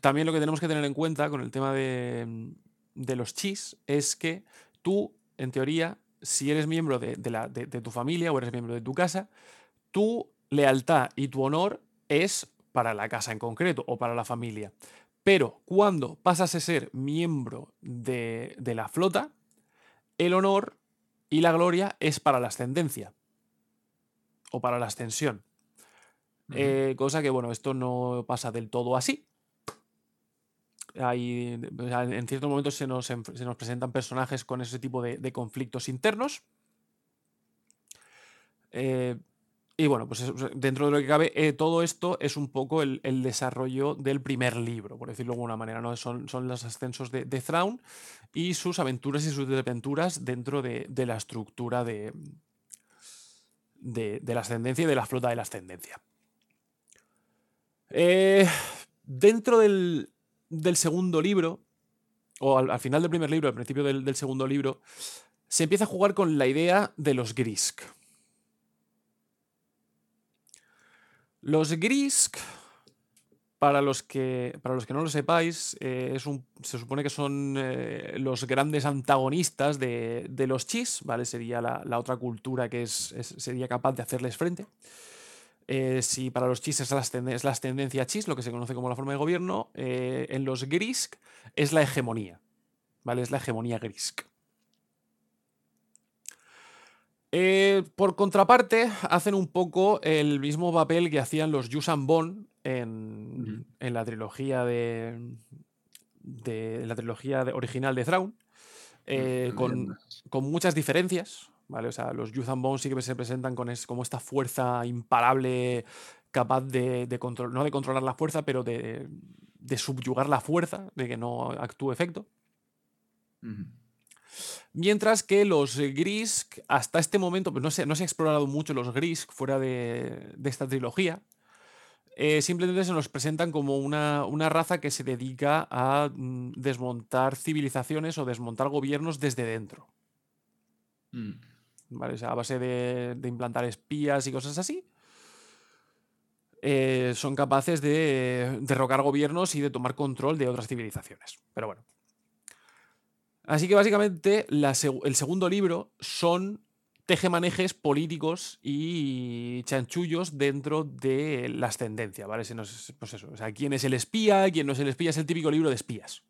también lo que tenemos que tener en cuenta con el tema de, de los chis es que tú, en teoría, si eres miembro de, de la- de- de tu familia o eres miembro de tu casa, tu lealtad y tu honor es para la casa en concreto o para la familia. Pero cuando pasas a ser miembro de, de la flota, el honor y la gloria es para la ascendencia o para la ascensión. Eh, cosa que, bueno, esto no pasa del todo así. Hay, en ciertos momentos se nos, se nos presentan personajes con ese tipo de, conflictos internos. Eh, y bueno, pues dentro de lo que cabe, eh, todo esto es un poco el, desarrollo del primer libro, por decirlo de alguna manera. ¿no? Son, son los ascensos de, Thrawn y sus aventuras y sus desventuras dentro de, la estructura de, de, de la ascendencia y de la flota de la ascendencia. Eh, dentro del, del segundo libro, o al, al final del primer libro, al principio del, segundo libro, se empieza a jugar con la idea de los Grisk. Los Grisk, para los que, para los que no lo sepáis, eh, es un, se supone que son eh, los grandes antagonistas de, de los Chis, ¿vale? Sería la, la otra cultura que es- sería capaz de hacerles frente. Eh, si para los Chis es la, es la ascendencia Chis, lo que se conoce como la forma de gobierno, eh, en los Grisk es la hegemonía, ¿vale? Es la hegemonía Grisk. Eh, por contraparte, hacen un poco el mismo papel que hacían los Yusan Bon en, en la trilogía de, de la trilogía de- original de Thrawn, eh, con, con muchas diferencias. ¿Vale? O sea, los Yuuzhan Vong sí que se presentan con es, como esta fuerza imparable, capaz de, de control, no de controlar la fuerza, pero de, de subyugar la fuerza, de que no actúe efecto. Mientras que los Grisk, hasta este momento, pues no se, no se ha explorado mucho los Grisk fuera de, de esta trilogía. eh, simplemente se nos presentan como una, una raza que se dedica a mm, desmontar civilizaciones o desmontar gobiernos desde dentro. A base de, implantar espías y cosas así. eh, son capaces de derrocar gobiernos y de tomar control de otras civilizaciones. Pero bueno. Así que básicamente el segundo libro son tejemanejes políticos y chanchullos dentro de la ascendencia, ¿vale? Se nos- pues eso, o sea, quién es el espía, quién no es el espía, es el típico libro de espías.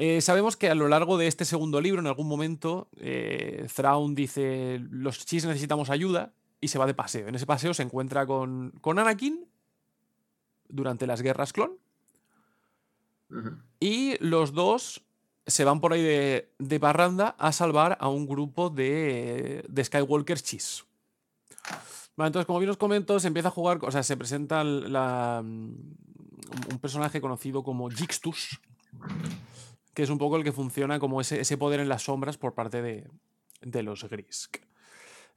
Eh, sabemos que a lo largo de este segundo libro, en algún momento, eh, Thrawn dice, los chis necesitamos ayuda, y se va de paseo. En ese paseo se encuentra con, con Anakin durante las guerras clon, y los dos se van por ahí de, de parranda a salvar a un grupo de, de Skywalker Chis. Vale, entonces, como bien os comento, se empieza a jugar, o sea, se presenta la- un un personaje conocido como Jixtus, que es un poco el que funciona como ese, ese poder en las sombras por parte de, de los Grisk.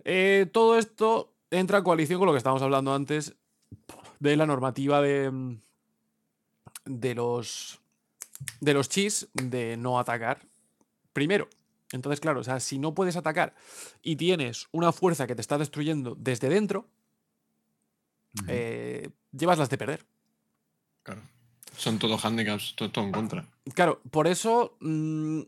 Eh, todo esto entra en coalición con lo que estábamos hablando antes de la normativa de, de los de los chis de no atacar primero. Entonces, claro, o sea, si no puedes atacar y tienes una fuerza que te está destruyendo desde dentro, eh, llevas las de perder. Claro. Son todos handicaps, todo, todo en contra. Claro, por eso mm,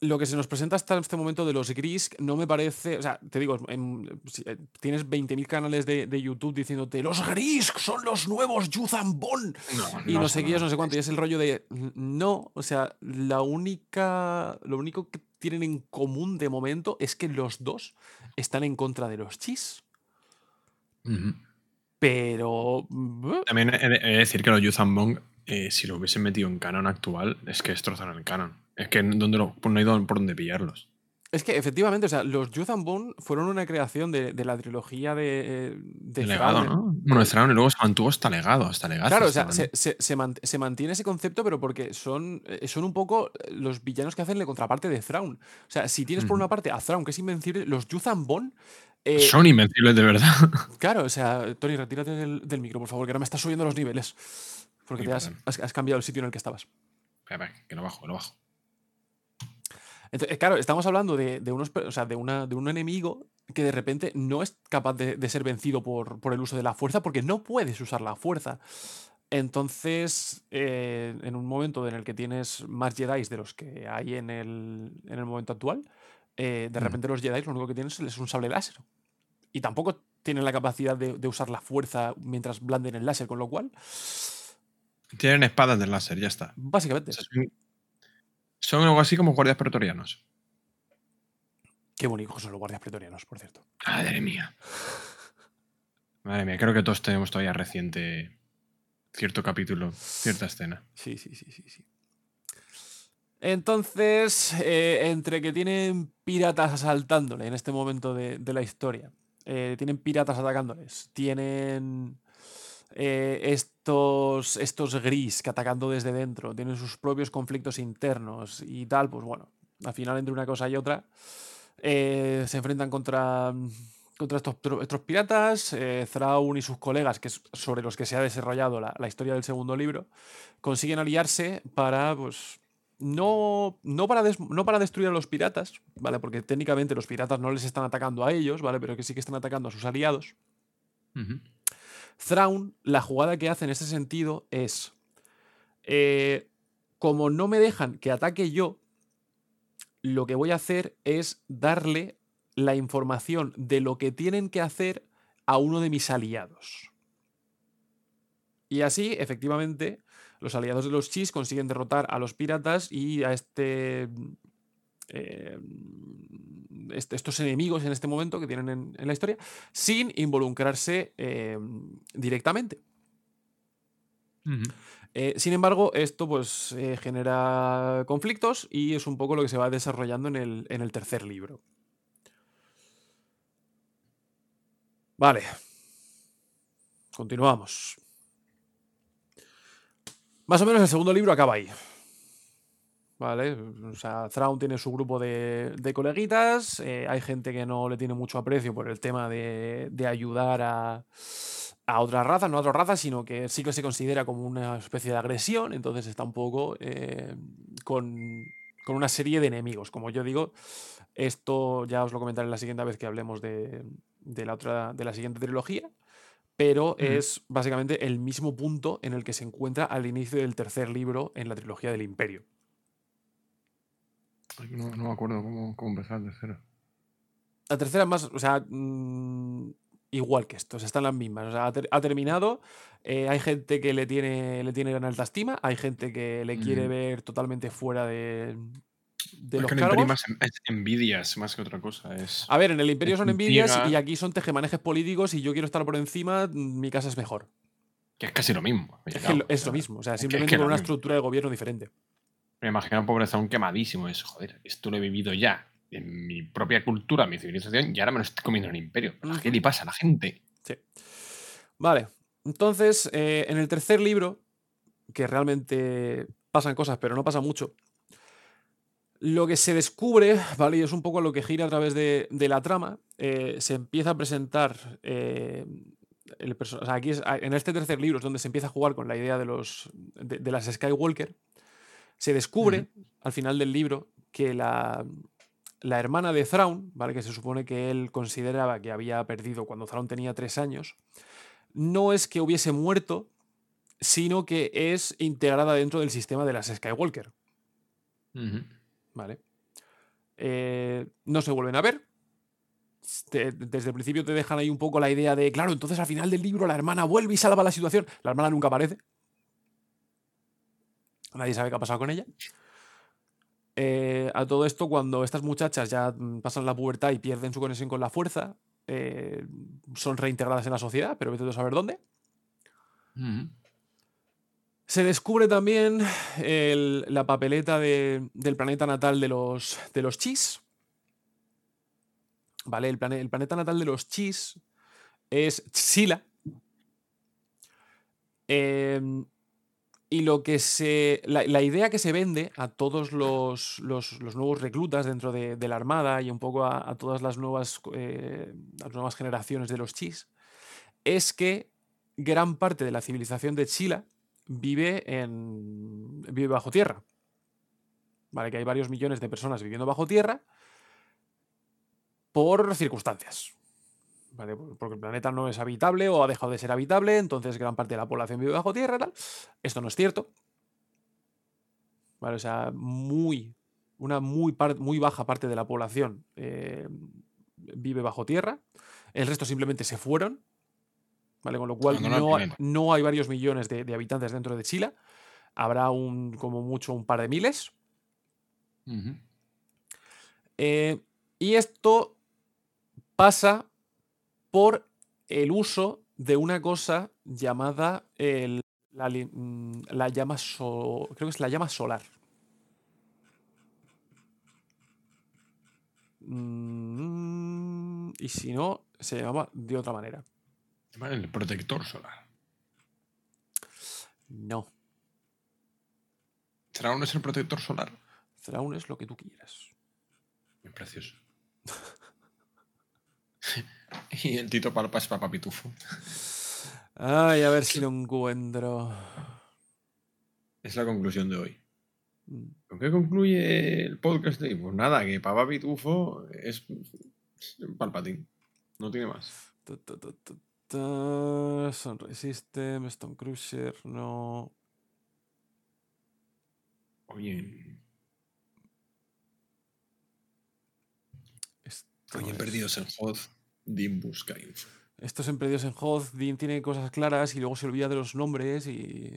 lo que se nos presenta hasta este momento de los Grisk no me parece. O sea, te digo, en- si, eh, tienes 20.000 canales de, de YouTube diciéndote los Grisk son los nuevos Yuzan Bon. No, y no sé qué, no sé cuánto. Y es el rollo de. "Mm, No, o sea, la única. Lo único que tienen en común de momento es que los dos están en contra de los Chis. Pero. mm, También he de, decir que los Yuzhan Bong, eh, si lo hubiesen metido en canon actual, es que destrozaron el canon. Es que ¿dónde lo, no hay por dónde pillarlos. Es que efectivamente, o sea, los Yuzhan Bone fueron una creación de, de la trilogía de, eh, de legado, Thrawn. ¿no? Bueno, y luego se mantuvo hasta legado, hasta legado. Claro, o sea, se, se- se mant- se mantiene ese concepto, pero porque son, eh, son un poco los villanos que hacen la contraparte de Thrawn. O sea, si tienes por una parte a Thrawn, que es invencible, los Yuzhan Bone. eh, Son invencibles de verdad. Claro, o sea, Tony, retírate del, del micro, por favor, que ahora me estás subiendo los niveles. Porque te has, cambiado el sitio en el que estabas. Espera, espera, que lo bajo, que lo bajo. Entonces, claro, estamos hablando de, de unos, o sea, de, una, de un enemigo que de repente no es capaz de, de ser vencido por, por el uso de la fuerza porque no puedes usar la fuerza. Entonces, eh, en un momento en el que tienes más Jedi de los que hay en el, en el momento actual, eh, de Mm. repente los Jedi lo único que tienen es un sable láser. Y tampoco tienen la capacidad de, de usar la fuerza mientras blanden el láser, con lo cual, Tienen espadas de láser, ya está. básicamente. O sea, son, son algo así como guardias pretorianos. Qué bonitos son los guardias pretorianos, por cierto. Madre mía. Madre mía, creo que todos tenemos todavía reciente cierto capítulo, cierta escena. Sí, sí, sí, sí, sí. Entonces, eh, entre que tienen piratas asaltándole en este momento de, de la historia, eh, tienen piratas atacándoles, tienen eh, estos, estos gris que atacando desde dentro, tienen sus propios conflictos internos y tal, pues bueno, al final entre una cosa y otra eh, se enfrentan contra, contra estos, estos piratas, eh, Thrawn y sus colegas, que es sobre los que se ha desarrollado la, la historia del segundo libro, consiguen aliarse para, pues, no, no, para des- no para destruir a los piratas, ¿vale? Porque técnicamente los piratas no les están atacando a ellos, ¿vale? Pero que sí que están atacando a sus aliados. Ujú. Thrawn, la jugada que hace en ese sentido es, eh, como no me dejan que ataque yo, lo que voy a hacer es darle la información de lo que tienen que hacer a uno de mis aliados. Y así, efectivamente, los aliados de los Chis consiguen derrotar a los piratas y a este, eh, estos enemigos en este momento que tienen en, en la historia sin involucrarse eh, directamente. Eh, sin embargo, esto pues eh, genera conflictos y es un poco lo que se va desarrollando en el, en el tercer libro. Vale. Continuamos. Más o menos el segundo libro acaba ahí. Vale, o sea, Thrawn tiene su grupo de, de coleguitas, eh, hay gente que no le tiene mucho aprecio por el tema de, de ayudar a, a otras razas, no a otras razas, sino que sí que se considera como una especie de agresión, entonces está un poco eh, con, con una serie de enemigos. Como yo digo, esto ya os lo comentaré la siguiente vez que hablemos de, de la, otra, de la siguiente trilogía, pero es básicamente el mismo punto en el que se encuentra al inicio del tercer libro en la trilogía del Imperio. No, no me acuerdo cómo, cómo empezar de cero. La tercera es más, o sea, mm, igual que esto, o sea, están las mismas. O sea, ha, ter- ha terminado. eh, hay gente que le tiene, le tiene en alta estima, hay gente que le quiere Ujú. ver totalmente fuera de, de los que en el Imperio más es envidias más que otra cosa. Es, A ver, en el Imperio son envidias y aquí son tejemanejes políticos y yo quiero estar por encima, mm, mi casa es mejor. Que es casi lo mismo. Es, que es lo mismo, o sea, es simplemente que con una mismo. estructura de gobierno diferente. Me imagino un pobre Zaun quemadísimo. Es, joder, esto lo he vivido ya en mi propia cultura, mi civilización, y ahora me lo estoy comiendo en el imperio. ¿A ¿Qué le pasa a la gente? Sí. Vale. Entonces, eh, en el tercer libro, que realmente pasan cosas, pero no pasa mucho, lo que se descubre, ¿vale? Y es un poco lo que gira a través de, de la trama, eh, se empieza a presentar. eh, el o sea, aquí es- en este tercer libro es donde se empieza a jugar con la idea de, los, de, de las Skywalker. Se descubre al final del libro que la, la hermana de Thrawn, ¿vale? que se supone que él consideraba que había perdido cuando Thrawn tenía tres años, no es que hubiese muerto, sino que es integrada dentro del sistema de las Skywalker. ¿Vale? Eh, no se vuelven a ver. Te- desde el principio te dejan ahí un poco la idea de, claro, entonces al final del libro la hermana vuelve y salva la situación. La hermana nunca aparece. Nadie sabe qué ha pasado con ella. Eh, a todo esto, cuando estas muchachas ya mm, pasan la pubertad y pierden su conexión con la fuerza, eh, son reintegradas en la sociedad, pero vete a saber dónde. Ujú. Se descubre también el- la papeleta de- del planeta natal de los, de los Chis. ¿Vale? El, plane- el planeta natal de los Chis es Sila. Em, y lo que se. La, la idea que se vende a todos los, los- los nuevos reclutas dentro de, de la Armada y un poco a, a todas las nuevas, eh, las nuevas generaciones de los Chis es que gran parte de la civilización de Chila vive, en, vive bajo tierra. Vale, que hay varios millones de personas viviendo bajo tierra por circunstancias. Porque el planeta no es habitable o ha dejado de ser habitable, entonces gran parte de la población vive bajo tierra tal. Esto no es cierto. ¿Vale? O sea, muy, una muy, muy baja parte de la población eh, vive bajo tierra. El resto simplemente se fueron. ¿Vale? Con lo cual no, hay- no hay varios millones de, de habitantes dentro de Chile. Habrá un, como mucho un par de miles. Eh, Y esto pasa por el uso de una cosa llamada el- la, li- mm, la llama so- creo que es la llama solar. Mm, y si no, se llamaba de otra manera. El protector solar. No. ¿Será uno es el protector solar? Thrawn es lo que tú quieras. Muy precioso. y el Tito Palpa es Papá Pitufo. Ay, a ver si lo encuentro. Es la conclusión de hoy. Mm. ¿Con qué concluye el podcast de hoy? Pues nada, que Papá Pitufo es Palpatín. No tiene más. Ta, Sunrise System, Stone Cruiser, no. Oye, Esto oye, es- perdidos en Hoth, Dim busca info. Estos en Perdidos en Hoth, Dean tiene cosas claras y luego se olvida de los nombres y.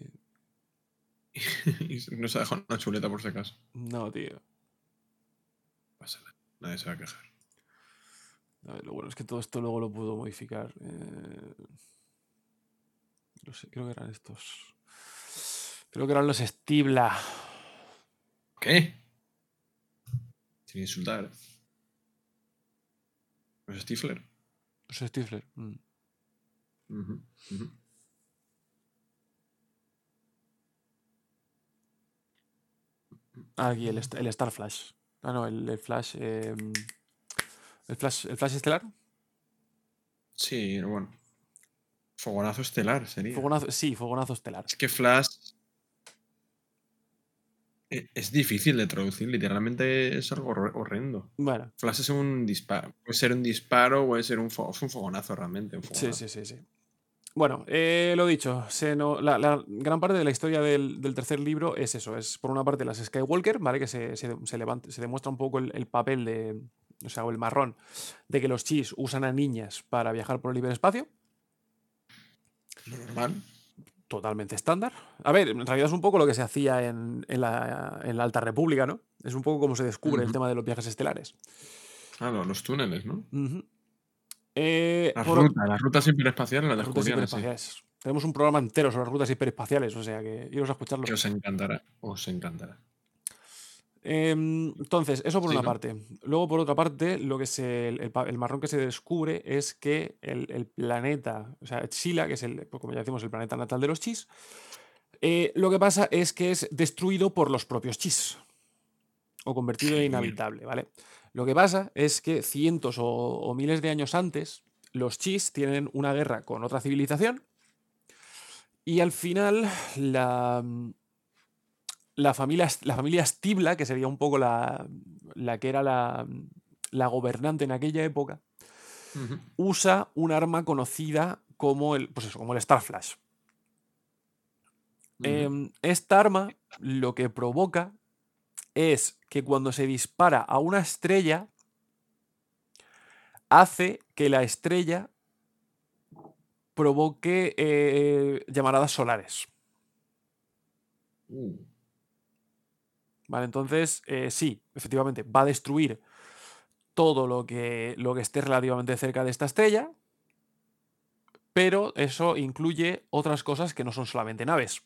y no se ha dejado una chuleta por si acaso. No, tío. Pásala. Nadie se va a quejar. A ver, lo bueno es que todo esto luego lo puedo modificar. eh, No sé, creo que eran estos. Creo que eran los Stibla. ¿Qué? Sin insultar. ¿Los Stifler? Los Stifler. mm. Ujú. Ah, Aquí el, el Star Flash. Ah, no, el, el Flash. eh, el Flash. ¿El Flash estelar? Sí, bueno. Fogonazo estelar sería. Fogonazo, sí, fogonazo estelar. Es que Flash es difícil de traducir, literalmente es algo horre- horrendo. Bueno, Flash es un disparo. Puede ser un disparo, puede ser un, fo- es un fogonazo realmente. un sí, fogonazo. sí, sí, sí. Bueno, eh, lo dicho, se no- la, la gran parte de la historia del, del tercer libro es eso, es por una parte las Skywalker, ¿vale? Que se, se, se levanta- se demuestra un poco el, el papel de, o sea, o el marrón, de que los chis usan a niñas para viajar por el hiperespacio, Lo normal. Totalmente estándar. A ver, en realidad es un poco lo que se hacía en, en la, en la Alta República, ¿no? Es un poco como se descubre el tema de los viajes estelares. Claro, los túneles, ¿no? Eh, Las por- rutas, las rutas hiperespaciales las las rutas. Tenemos un programa entero sobre las rutas hiperespaciales, o sea que iros a escucharlo. Que os encantará. Os encantará. Em, entonces, eso por Sí, una ¿no? parte. Luego, por otra parte, lo que se, el, el pa- el marrón que se descubre es que el, el planeta, o sea, Chila, que es el, pues, como ya decimos, el planeta natal de los chis, eh, lo que pasa es que es destruido por los propios chis. O convertido en inhabitable, ¿vale? Lo que pasa es que cientos o, o miles de años antes, los chis tienen una guerra con otra civilización. Y al final, la, la familia, la familia Stibla, que sería un poco la, la que era la, la gobernante en aquella época, usa un arma conocida como el, pues eso, como el Star Flash. Ujú. Em, esta arma lo que provoca es que cuando se dispara a una estrella, hace que la estrella provoque eh, llamaradas solares. Uh, ¿Vale? Entonces, eh, sí, efectivamente, va a destruir todo lo que, lo que esté relativamente cerca de esta estrella, pero eso incluye otras cosas que no son solamente naves.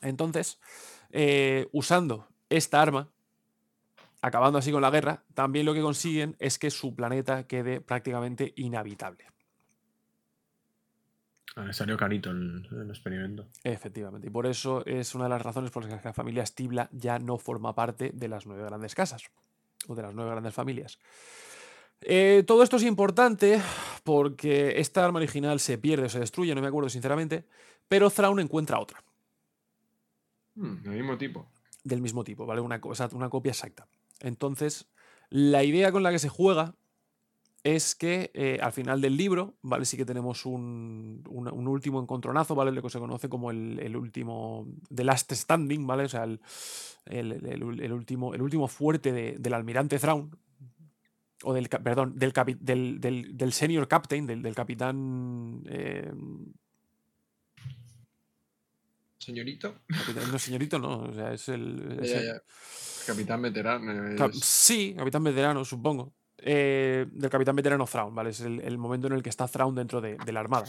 Entonces, eh, usando esta arma, acabando así con la guerra, también lo que consiguen es que su planeta quede prácticamente inhabitable. Ah, salió carito el, el experimento. Efectivamente. Y por eso es una de las razones por las que la familia Stibla ya no forma parte de las nueve grandes casas o de las nueve grandes familias. Eh, todo esto es importante porque esta arma original se pierde o se destruye, no me acuerdo sinceramente, pero Thrawn encuentra otra Mm, del mismo tipo. del mismo tipo, ¿vale? Una, cosa, una copia exacta. Entonces, la idea con la que se juega es que eh, al final del libro, ¿vale? Sí que tenemos un, un- un último encontronazo, ¿vale? Lo que se conoce como el, el último, The Last Standing, ¿vale? O sea, el, el- último, el último fuerte de- del almirante Thrawn, o del, perdón, del, capi- del, del- del senior captain, del, del capitán... eh, Señorito. Capitán, no, señorito, no. O sea, es el. es Ya, el- ya, ya. Capitán veterano. Cap- sí, capitán veterano, supongo. Eh, del capitán veterano Thrawn, ¿vale? Es el, momento en el que está Thrawn dentro de, la armada.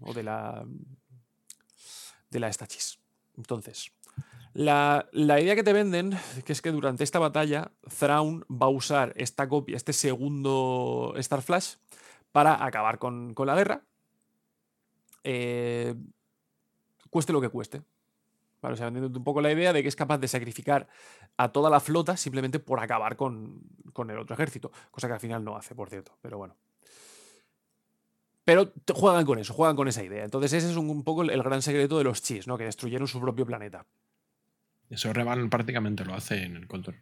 O de la. De la. Entonces. La, la idea que te venden, que es que durante esta batalla, Thrawn va a usar esta copia, este segundo Star Flash, para acabar con, con la guerra. Eh, cueste lo que cueste. Vale, o sea, vendiéndote un poco la idea de que es capaz de sacrificar a toda la flota simplemente por acabar con, con el otro ejército. Cosa que al final no hace, por cierto. Pero bueno. Pero juegan con eso, juegan con esa idea. Entonces, ese es un, un poco el, el gran secreto de los Chis, ¿no? Que destruyeron su propio planeta. Eso Revan prácticamente lo hace en el control.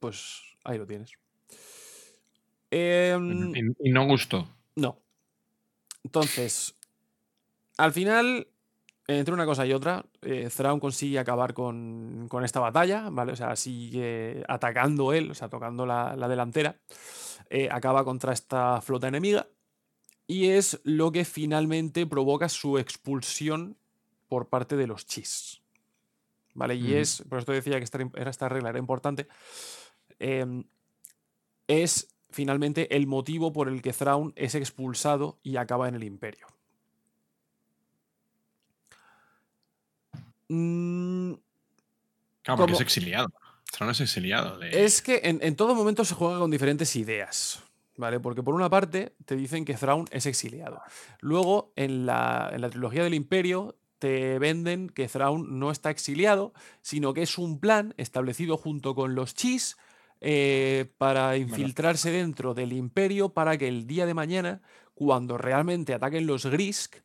Pues ahí lo tienes. Em, Y, y no gustó. No. Entonces, al final, entre una cosa y otra, eh, Thrawn consigue acabar con, con esta batalla, ¿vale? O sea, sigue atacando él, o sea, tocando la, la delantera. eh, acaba contra esta flota enemiga. Y es lo que finalmente provoca su expulsión por parte de los Chis. ¿Vale? Y es, por esto decía que esta, era- esta regla era importante. em, es finalmente el motivo por el que Thrawn es expulsado y acaba en el Imperio. Mm, Claro, porque Como- es exiliado. Thrawn es exiliado. de- Es que en, en todo momento se juega con diferentes ideas. ¿Vale? Porque por una parte te dicen que Thrawn es exiliado. Luego, en la, en la trilogía del Imperio, te venden que Thrawn no está exiliado, sino que es un plan establecido junto con los Chis eh, para infiltrarse dentro del Imperio para que el día de mañana, cuando realmente ataquen los Grisk,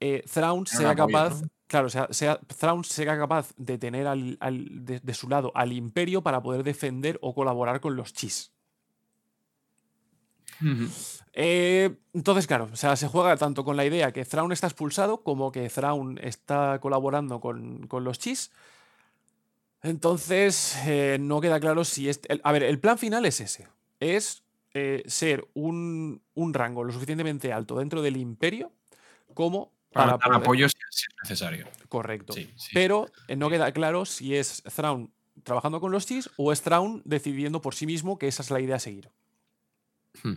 eh, Thrawn sea capaz. ¿no? Claro, o sea, sea, Thrawn sea capaz de tener al- al- de, de su lado al Imperio para poder defender o colaborar con los Chis. Eh, entonces, claro, o sea, se juega tanto con la idea que Thrawn está expulsado como que Thrawn está colaborando con, con los Chis. Entonces, eh, no queda claro si es. el- a ver, el plan final es ese. Es eh, ser un, un rango lo suficientemente alto dentro del Imperio como Para para dar poder- apoyo si si es necesario. Correcto. Sí, sí. Pero eh, no queda claro si es Thrawn trabajando con los Chis o es Thrawn decidiendo por sí mismo que esa es la idea a seguir. Hmm.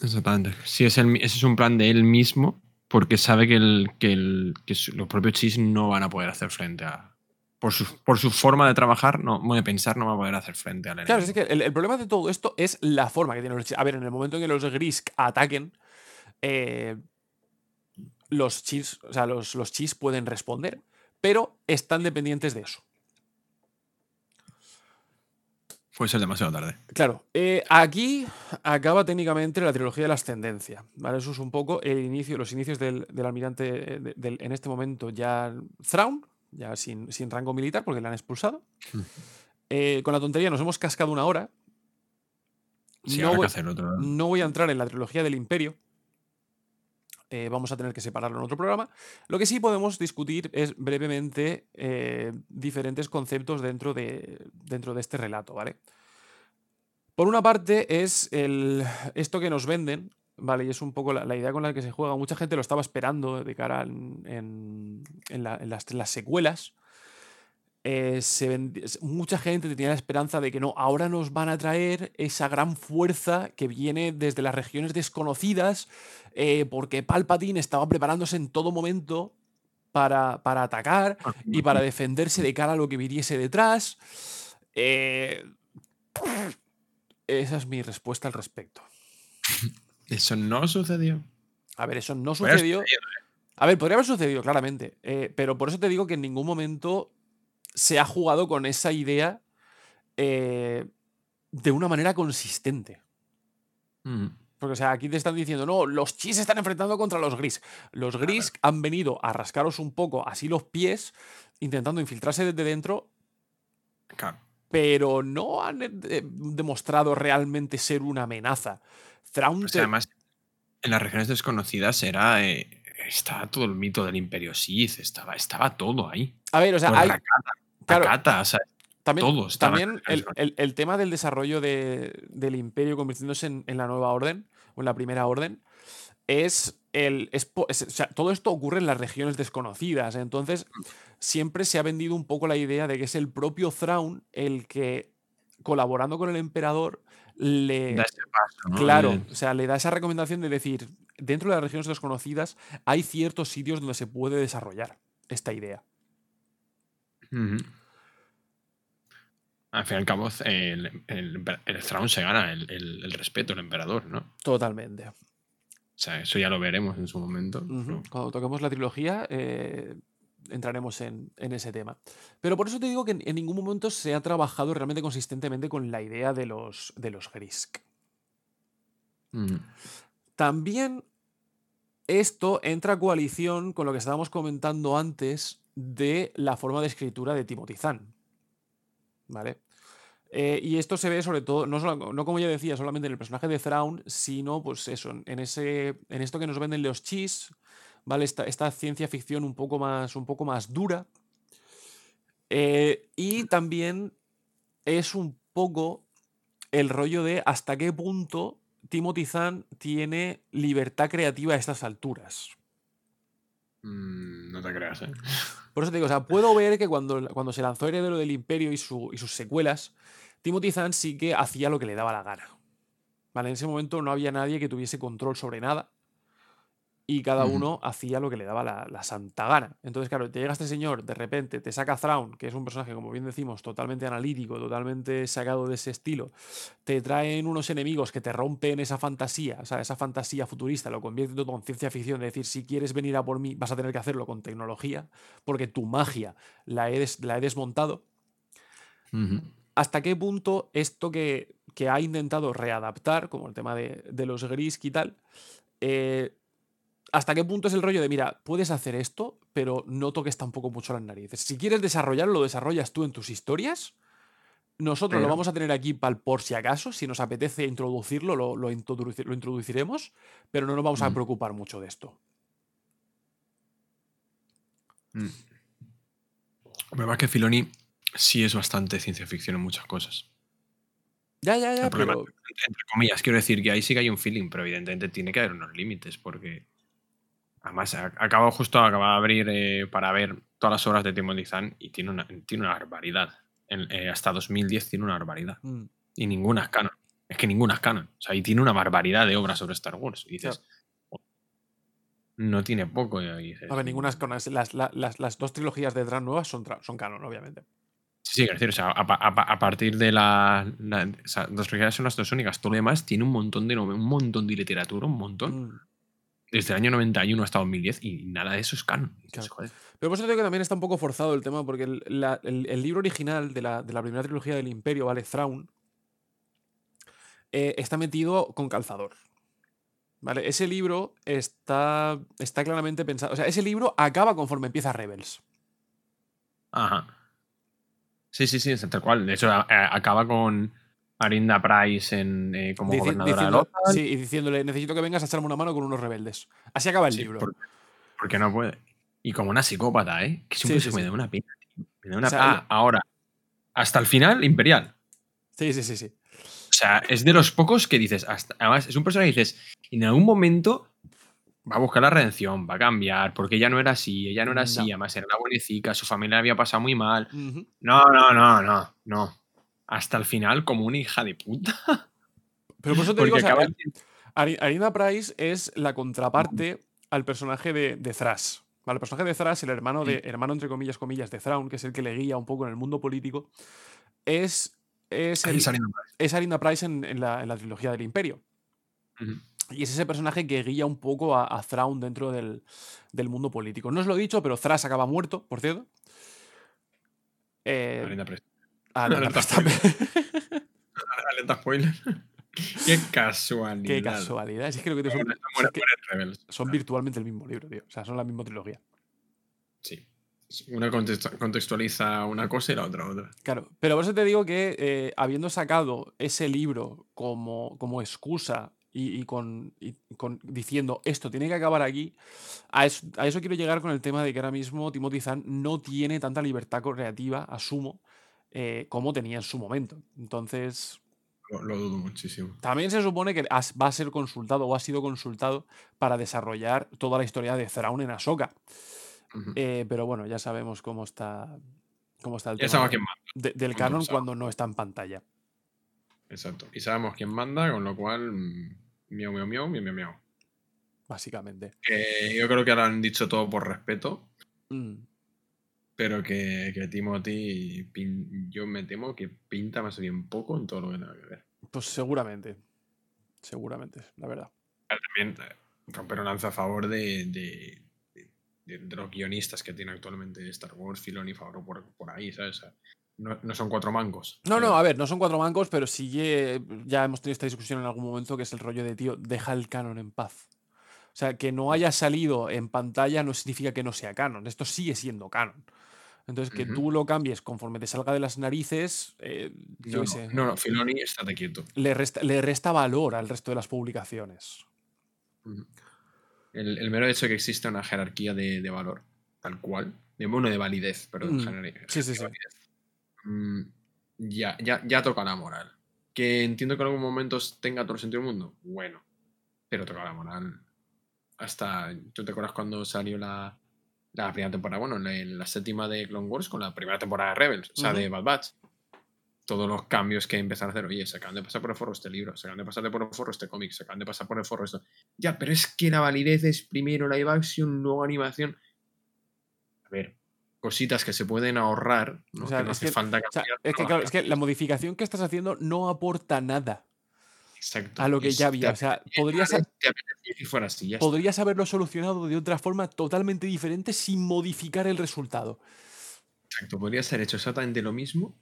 Exactamente. Sí, es el ese es un plan de él mismo, porque sabe que, el, que, el- que su- los propios chis no van a poder hacer frente a. Por su, por su forma de trabajar, no, de pensar, no van a poder hacer frente al enemigo. Claro, es que el, el problema de todo esto es la forma que tienen los Chis. A ver, en el momento en que los Grisk ataquen, eh, los Chis, o sea, los, los Chis pueden responder, pero están dependientes de eso. Puede ser demasiado tarde. Claro, eh, aquí acaba técnicamente la trilogía de la ascendencia. ¿vale? Eso es un poco el inicio, los inicios del, del almirante, eh, de- del- en este momento ya Thrawn, ya sin, sin rango militar porque le han expulsado. Eh, con la tontería nos hemos cascado una hora. Sí, voy, no voy a entrar en la trilogía del imperio. Eh, vamos a tener que separarlo en otro programa. Lo que sí podemos discutir es brevemente eh, diferentes conceptos dentro de, dentro de este relato, ¿vale? Por una parte es el, esto que nos venden, ¿vale? Y es un poco la, idea con la que se juega. Mucha gente lo estaba esperando de cara en, en las, en las secuelas. Eh, se mucha gente tenía la esperanza de que no, ahora nos van a traer esa gran fuerza que viene desde las regiones desconocidas, eh, porque Palpatine estaba preparándose en todo momento para, para atacar y para defenderse de cara a lo que viniese detrás. Eh, esa es mi respuesta al respecto. Eso no sucedió. A ver, eso no sucedió. A ver, podría haber sucedido, claramente. pero por eso te digo que en ningún momento se ha jugado con esa idea eh, de una manera consistente. Mm. Porque, o sea, aquí te están diciendo, no, los chis se están enfrentando contra los gris. Los gris han venido a rascaros un poco así los pies, intentando infiltrarse desde dentro, Claro. pero no han eh, demostrado realmente ser una amenaza. Thrawn Pues te- además, en las regiones desconocidas era. eh, estaba todo el mito del Imperio Sith, estaba, estaba todo ahí. A ver, o sea, Pues hay- claro, Rakata, o sea, También, todo el, el- el tema del desarrollo de- del imperio convirtiéndose en, en la nueva orden o en la primera orden es el, es po- es- o sea, todo esto ocurre en las regiones desconocidas. Entonces, siempre se ha vendido un poco la idea de que es el propio Thrawn el que, colaborando con el emperador, le. Da ese paso, ¿no? Claro, o sea, le da esa recomendación de decir, dentro de las regiones desconocidas hay ciertos sitios donde se puede desarrollar esta idea. Al fin y al cabo, el, el, el Thrawn se gana el, el- el respeto, el emperador, ¿no? O Totalmente. sea, eso ya lo veremos en su momento. Cuando toquemos la trilogía, eh, entraremos en, en ese tema. Pero por eso te digo que en, en ningún momento se ha trabajado realmente consistentemente con la idea de los, de los Grisk. También esto entra a coalición con lo que estábamos comentando antes de la forma de escritura de Timothy Zahn. ¿Vale? Eh, y esto se ve sobre todo, no, como ya decía, solamente en el personaje de Thrawn, sino pues eso, en- ese, en esto que nos venden los chis, ¿vale? Esta, esta ciencia ficción un poco más, un poco más dura. Eh, y también es un poco el rollo de hasta qué punto Timothy Zahn tiene libertad creativa a estas alturas. Mm, no te creas, ¿eh? Por eso te digo, o sea, puedo ver que cuando, cuando se lanzó Heredero del Imperio y, su- y sus secuelas, Timothy Zahn sí que hacía lo que le daba la gana. ¿Vale? En ese momento no había nadie que tuviese control sobre nada y cada uno hacía lo que le daba la, la santa gana. Entonces, claro, te llega este señor, de repente te saca Thrawn, que es un personaje, como bien decimos, totalmente analítico, totalmente sacado de ese estilo. Te traen unos enemigos que te rompen esa fantasía, o sea, esa fantasía futurista, lo convierte todo en ciencia ficción, de decir, si quieres venir a por mí, vas a tener que hacerlo con tecnología, porque tu magia la he, des- la he desmontado. ¿Hasta qué punto esto que, que ha intentado readaptar, como el tema de, de los Grisk y tal, eh, hasta qué punto es el rollo de, mira, puedes hacer esto, pero no toques tampoco mucho las narices? Si quieres desarrollarlo, lo desarrollas tú en tus historias. Nosotros lo vamos a tener aquí pal por si acaso, si nos apetece introducirlo, lo, lo, introduci- lo introduciremos, pero no nos vamos a Mm. preocupar mucho de esto. Mm. El es que Filoni sí es bastante ciencia ficción en muchas cosas. Ya, ya, ya, El problema, pero... entre comillas, quiero decir que ahí sí que hay un feeling, pero evidentemente tiene que haber unos límites, porque además acabo justo acaba de abrir eh, para ver todas las obras de Timothy Zahn y tiene una, tiene una barbaridad. En- eh, hasta 2010 tiene una barbaridad. Mm. Y ninguna es canon. Es que ninguna es canon. O sea, y tiene una barbaridad de obras sobre Star Wars. Y dices, no tiene poco. Y dices, A ver, ninguna es canon. Las, la- las, las dos trilogías de Dran nuevas son, son canon, obviamente. Sí, sí, quiero decir, o sea, a, pa- a pa- a partir de la. la- o sea, las trilogías son las dos únicas. Todo lo demás tiene un montón de un montón de literatura, un montón. Mm. Desde el año 91 hasta 2010 y nada de eso es canon. Pero por eso digo que también está un poco forzado el tema, porque el, la- el- el libro original de la, de la primera trilogía del Imperio, ¿vale? Thrawn, eh, está metido con calzador. ¿Vale? Ese libro está, está claramente pensado. O sea, ese libro acaba conforme empieza Rebels. Ajá. Sí, sí, sí, es tal cual. De hecho, a- a- acaba con Arinda Price en, eh, como Dici- gobernadora de diciendo- Lothal, sí, y diciéndole, necesito que vengas a echarme una mano con unos rebeldes. Así acaba el Sí, libro. por- porque no puede. Y como una psicópata, ¿eh? Que siempre Sí, se me da una pena. Me da una O sea, ah, ahora. Hasta el final, Imperial. Sí, sí, sí, sí. O sea, es de los pocos que dices, hasta- además, es un personaje que dices, en algún momento va a buscar la redención, va a cambiar, porque ella no era así, ella no era así, No. además era una buenecica, su familia había pasado muy mal. No, no, no, no, no. Hasta el final, como una hija de puta. Pero por eso te Porque digo, o sea, acaba- Ari- Arina Price es la contraparte al personaje de, de Thrash. ¿vale? El personaje de Thrash, el hermano, de, hermano entre comillas, comillas, de Thrawn, que es el que le guía un poco en el mundo político, es, es, el- Es Arina Price. en, en la, en la trilogía del Imperio. Y es ese personaje que guía un poco a, a Thrawn dentro del, del mundo político. No os lo he dicho, pero Thrash acaba muerto, por cierto. Eh, Price. Arina Alerta también. Alerta spoiler. Qué casualidad. Qué casualidad. Es que lo que te son, muere- es que son virtualmente el mismo libro, tío. O sea, son la misma trilogía. Sí. Una contextu- contextualiza una cosa y la otra otra. Claro, pero por eso te digo que eh, habiendo sacado ese libro como, como excusa y, y con, y con- diciendo esto tiene que acabar aquí, a eso, a eso quiero llegar con el tema de que ahora mismo Timothy Zahn no tiene tanta libertad creativa, asumo, eh, como tenía en su momento. Entonces, Lo, lo dudo muchísimo. También se supone que va a ser consultado o ha sido consultado para desarrollar toda la historia de Thrawn en Ahsoka. Eh, pero bueno, ya sabemos cómo está, cómo está el Ya tema de- de- del canon cuando no está en pantalla. Exacto. Y sabemos quién manda, con lo cual. mm, Miau, miau, miau, miau, miau, miau. Básicamente. Yo creo que lo han dicho todo por respeto, Mm. Pero que, que Timothy. pin- yo me temo que pinta más bien poco en todo lo que tenga que ver. Pues seguramente. Seguramente, la verdad. También eh, romper una lanza a favor de, de, de- de los guionistas que tiene actualmente Star Wars, Filoni, Favreau por, por ahí, ¿sabes? O sea, no, no son cuatro mancos. No, no, a ver, no son cuatro bancos, pero sí ya hemos tenido esta discusión en algún momento que es el rollo de, tío, deja el canon en paz. O sea, que no haya salido en pantalla no significa que no sea canon. Esto sigue siendo canon. Entonces, que tú lo cambies conforme te salga de las narices, eh, yo No, sé, no, no, Filoni, estate quieto. le, resta, le resta valor al resto de las publicaciones. El, el mero hecho de que exista una jerarquía de, de valor, tal cual, de bueno, de validez, perdón, Mm, jerarquía sí, sí, sí. mm, ya, ya, ya toca la moral. Que entiendo que en algún momento tenga todo el sentido del mundo, bueno, pero toca la moral. Hasta, ¿tú te acuerdas cuando salió la, la primera temporada? Bueno, la, la séptima de Clone Wars con la primera temporada de Rebels, o sea, de Bad Batch. Todos los cambios que empezaron a hacer, oye, se acaban de pasar por el forro este libro, se acaban de pasar por el forro este cómic, se acaban de pasar por el forro esto. Ya, pero es que la validez es primero live action, luego animación. A ver, cositas que se pueden ahorrar, ¿no? O sea, que no hace que- falta o sea, cambiar, es que, claro, es que la modificación que estás haciendo no aporta nada Exacto. a lo que Es- ya había. O sea, podrías, te apetece que fuera así, ya está. podrías haberlo solucionado de otra forma totalmente diferente sin modificar el resultado. Exacto, podría ser hecho exactamente lo mismo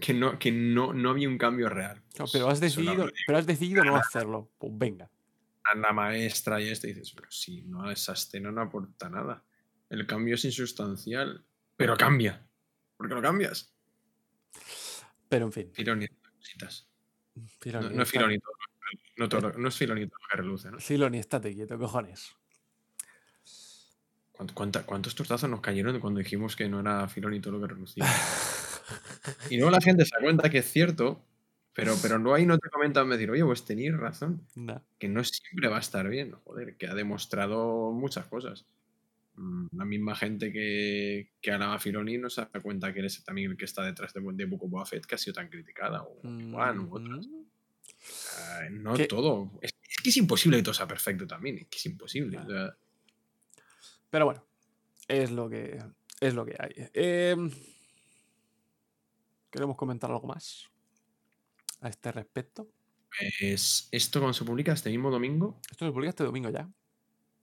que no, que no, no había un cambio real. Claro, pero has no decidido, pero has decidido no hacerlo. Pues venga. a la maestra y esto y dices, pero si no, esa escena no aporta nada. El cambio es insustancial, pero cambia. ¿Por qué lo cambias? Pero en fin. Filoni, cositas. Filoni, no, no es Filoni todo, no, todo- no es Filoni todo lo que reluce, ¿no? Filoni, estate quieto, cojones. ¿Cuánto- cuánta- ¿Cuántos tortazos nos cayeron cuando dijimos que no era Filoni todo lo que relucía? y luego la gente se da cuenta que es cierto, pero, pero no ahí no te comentan decir, oye, pues tenéis razón. Que no siempre va a estar bien, joder, que ha demostrado muchas cosas. Mm, La misma gente que, que alaba a Filoni no se da cuenta que eres también el que está detrás de, de Book of que ha sido tan criticada, o u otras. Ah, no Que- todo. Es, es que es imposible que todo sea perfecto también, es que es imposible. o sea, Pero bueno, es lo que, es lo que hay. Em, ¿Queremos comentar algo más a este respecto? pues esto cuando se publica este mismo domingo, Esto se publica este domingo ya.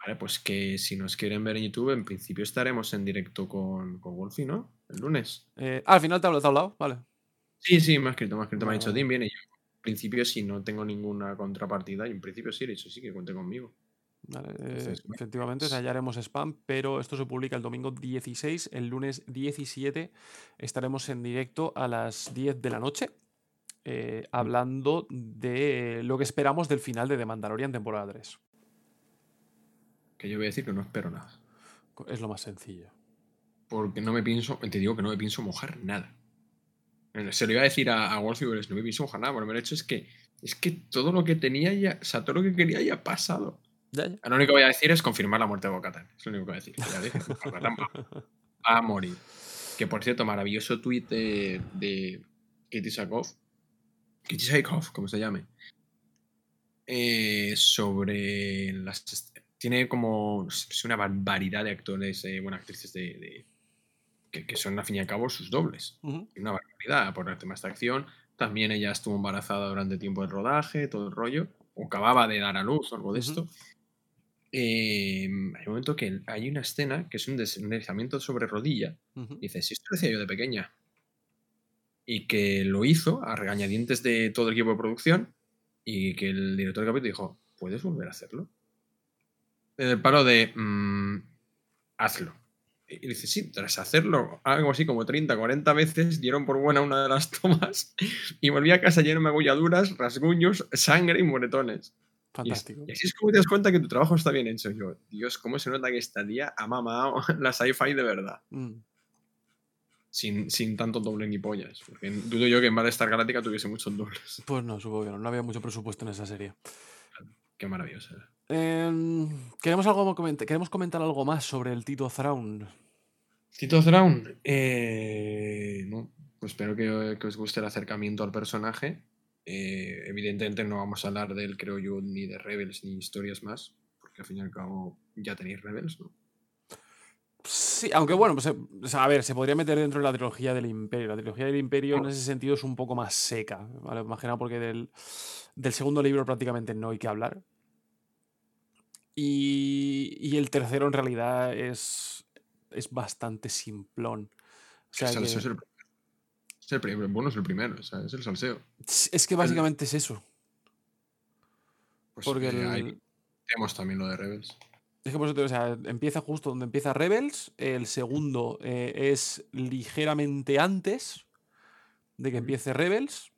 Vale, pues que si nos quieren ver en YouTube, en principio estaremos en directo con, con Wolfie, ¿no? El lunes. Eh, ah, al final te ha te ha hablado, vale. Sí, sí, me ha escrito, me ha escrito, me ha dicho. Tim, viene yo. En principio, si no tengo ninguna contrapartida, y en principio sí, le he dicho, sí, que cuente conmigo. Vale, eh, Entonces, efectivamente, ya haremos spam, pero esto se publica el domingo 16, el lunes 17 estaremos en directo a las 10 de la noche, eh, hablando de lo que esperamos del final de The Mandalorian temporada 3. Que yo voy a decir que no espero nada. Es lo más sencillo. Porque no me pienso, te digo que no me pienso mojar nada. Se lo iba a decir a, a Wolfie, pero no me pienso mojar nada, por el hecho es que es que todo lo que tenía ya, o sea, todo lo que quería ya ha pasado. Ya. Lo único que voy a decir es confirmar la muerte de Bocatan. Es lo único que voy a decir. Ya dije, va, a morir. Que por cierto, maravilloso tuit de, de Kitty Sakov. Kitty Sakov, como se llame. eh, sobre las. Tiene como no sé, una barbaridad de actores, eh, bueno, actrices de, de- que, que son al fin y al cabo sus dobles. Ujú. Una barbaridad por el tema de esta acción. También ella estuvo embarazada durante tiempo del rodaje, todo el rollo. O acababa de dar a luz o algo de esto. Eh, hay un momento que hay una escena que es un des- un deslizamiento sobre rodilla. Y dice, si esto lo hacía yo de pequeña. Y que lo hizo a regañadientes de todo el equipo de producción. Y que el director del capítulo dijo, ¿puedes volver a hacerlo? En el paro de, "Mm, hazlo. Y dice, sí, tras hacerlo algo así como 30, 40 veces, dieron por buena una de las tomas y volví a casa lleno de magulladuras, rasguños, sangre y moretones. Fantástico. y así es como te das cuenta que tu trabajo está bien hecho. Yo, Dios, cómo se nota que esta tía ha mamado la sci-fi de verdad. Mm. sin, sin tanto doble ni pollas. Porque dudo yo que en Battlestar Galáctica tuviese muchos dobles. Pues no, supongo que no. No había mucho presupuesto en esa serie. Qué maravilloso Em, ¿queremos, algo, comentar, ¿Queremos comentar algo más sobre el Tito Thrawn? Tito Thrawn, eh, no, pues espero que, que os guste el acercamiento al personaje. Eh, evidentemente no vamos a hablar de él, creo yo, ni de Rebels ni historias más, porque al fin y al cabo ya tenéis Rebels, ¿no? Sí, aunque bueno, pues, eh, a ver, se podría meter dentro de la trilogía del Imperio. La trilogía del Imperio en ese sentido es un poco más seca, ¿vale? Nada porque del, del segundo libro prácticamente no hay que hablar. Y, y el tercero en realidad es, es bastante simplón. O sea el que- salseo es el, es el primero, bueno, es el primero, o sea, es el salseo. es que básicamente es eso. Pues, Porque eh, el- tenemos también lo de Rebels. Es que por eso o sea, empieza justo donde empieza Rebels. El segundo eh, es ligeramente antes de que empiece Rebels.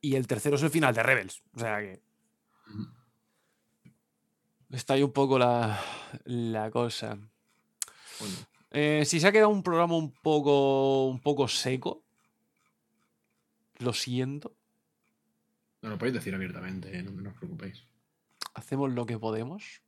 Y el tercero es el final de Rebels. O sea que. Está ahí un poco la, la cosa. Eh, si se ha quedado un programa un poco, un poco seco, lo siento. No lo podéis decir abiertamente, eh, no, no os preocupéis. Hacemos lo que podemos.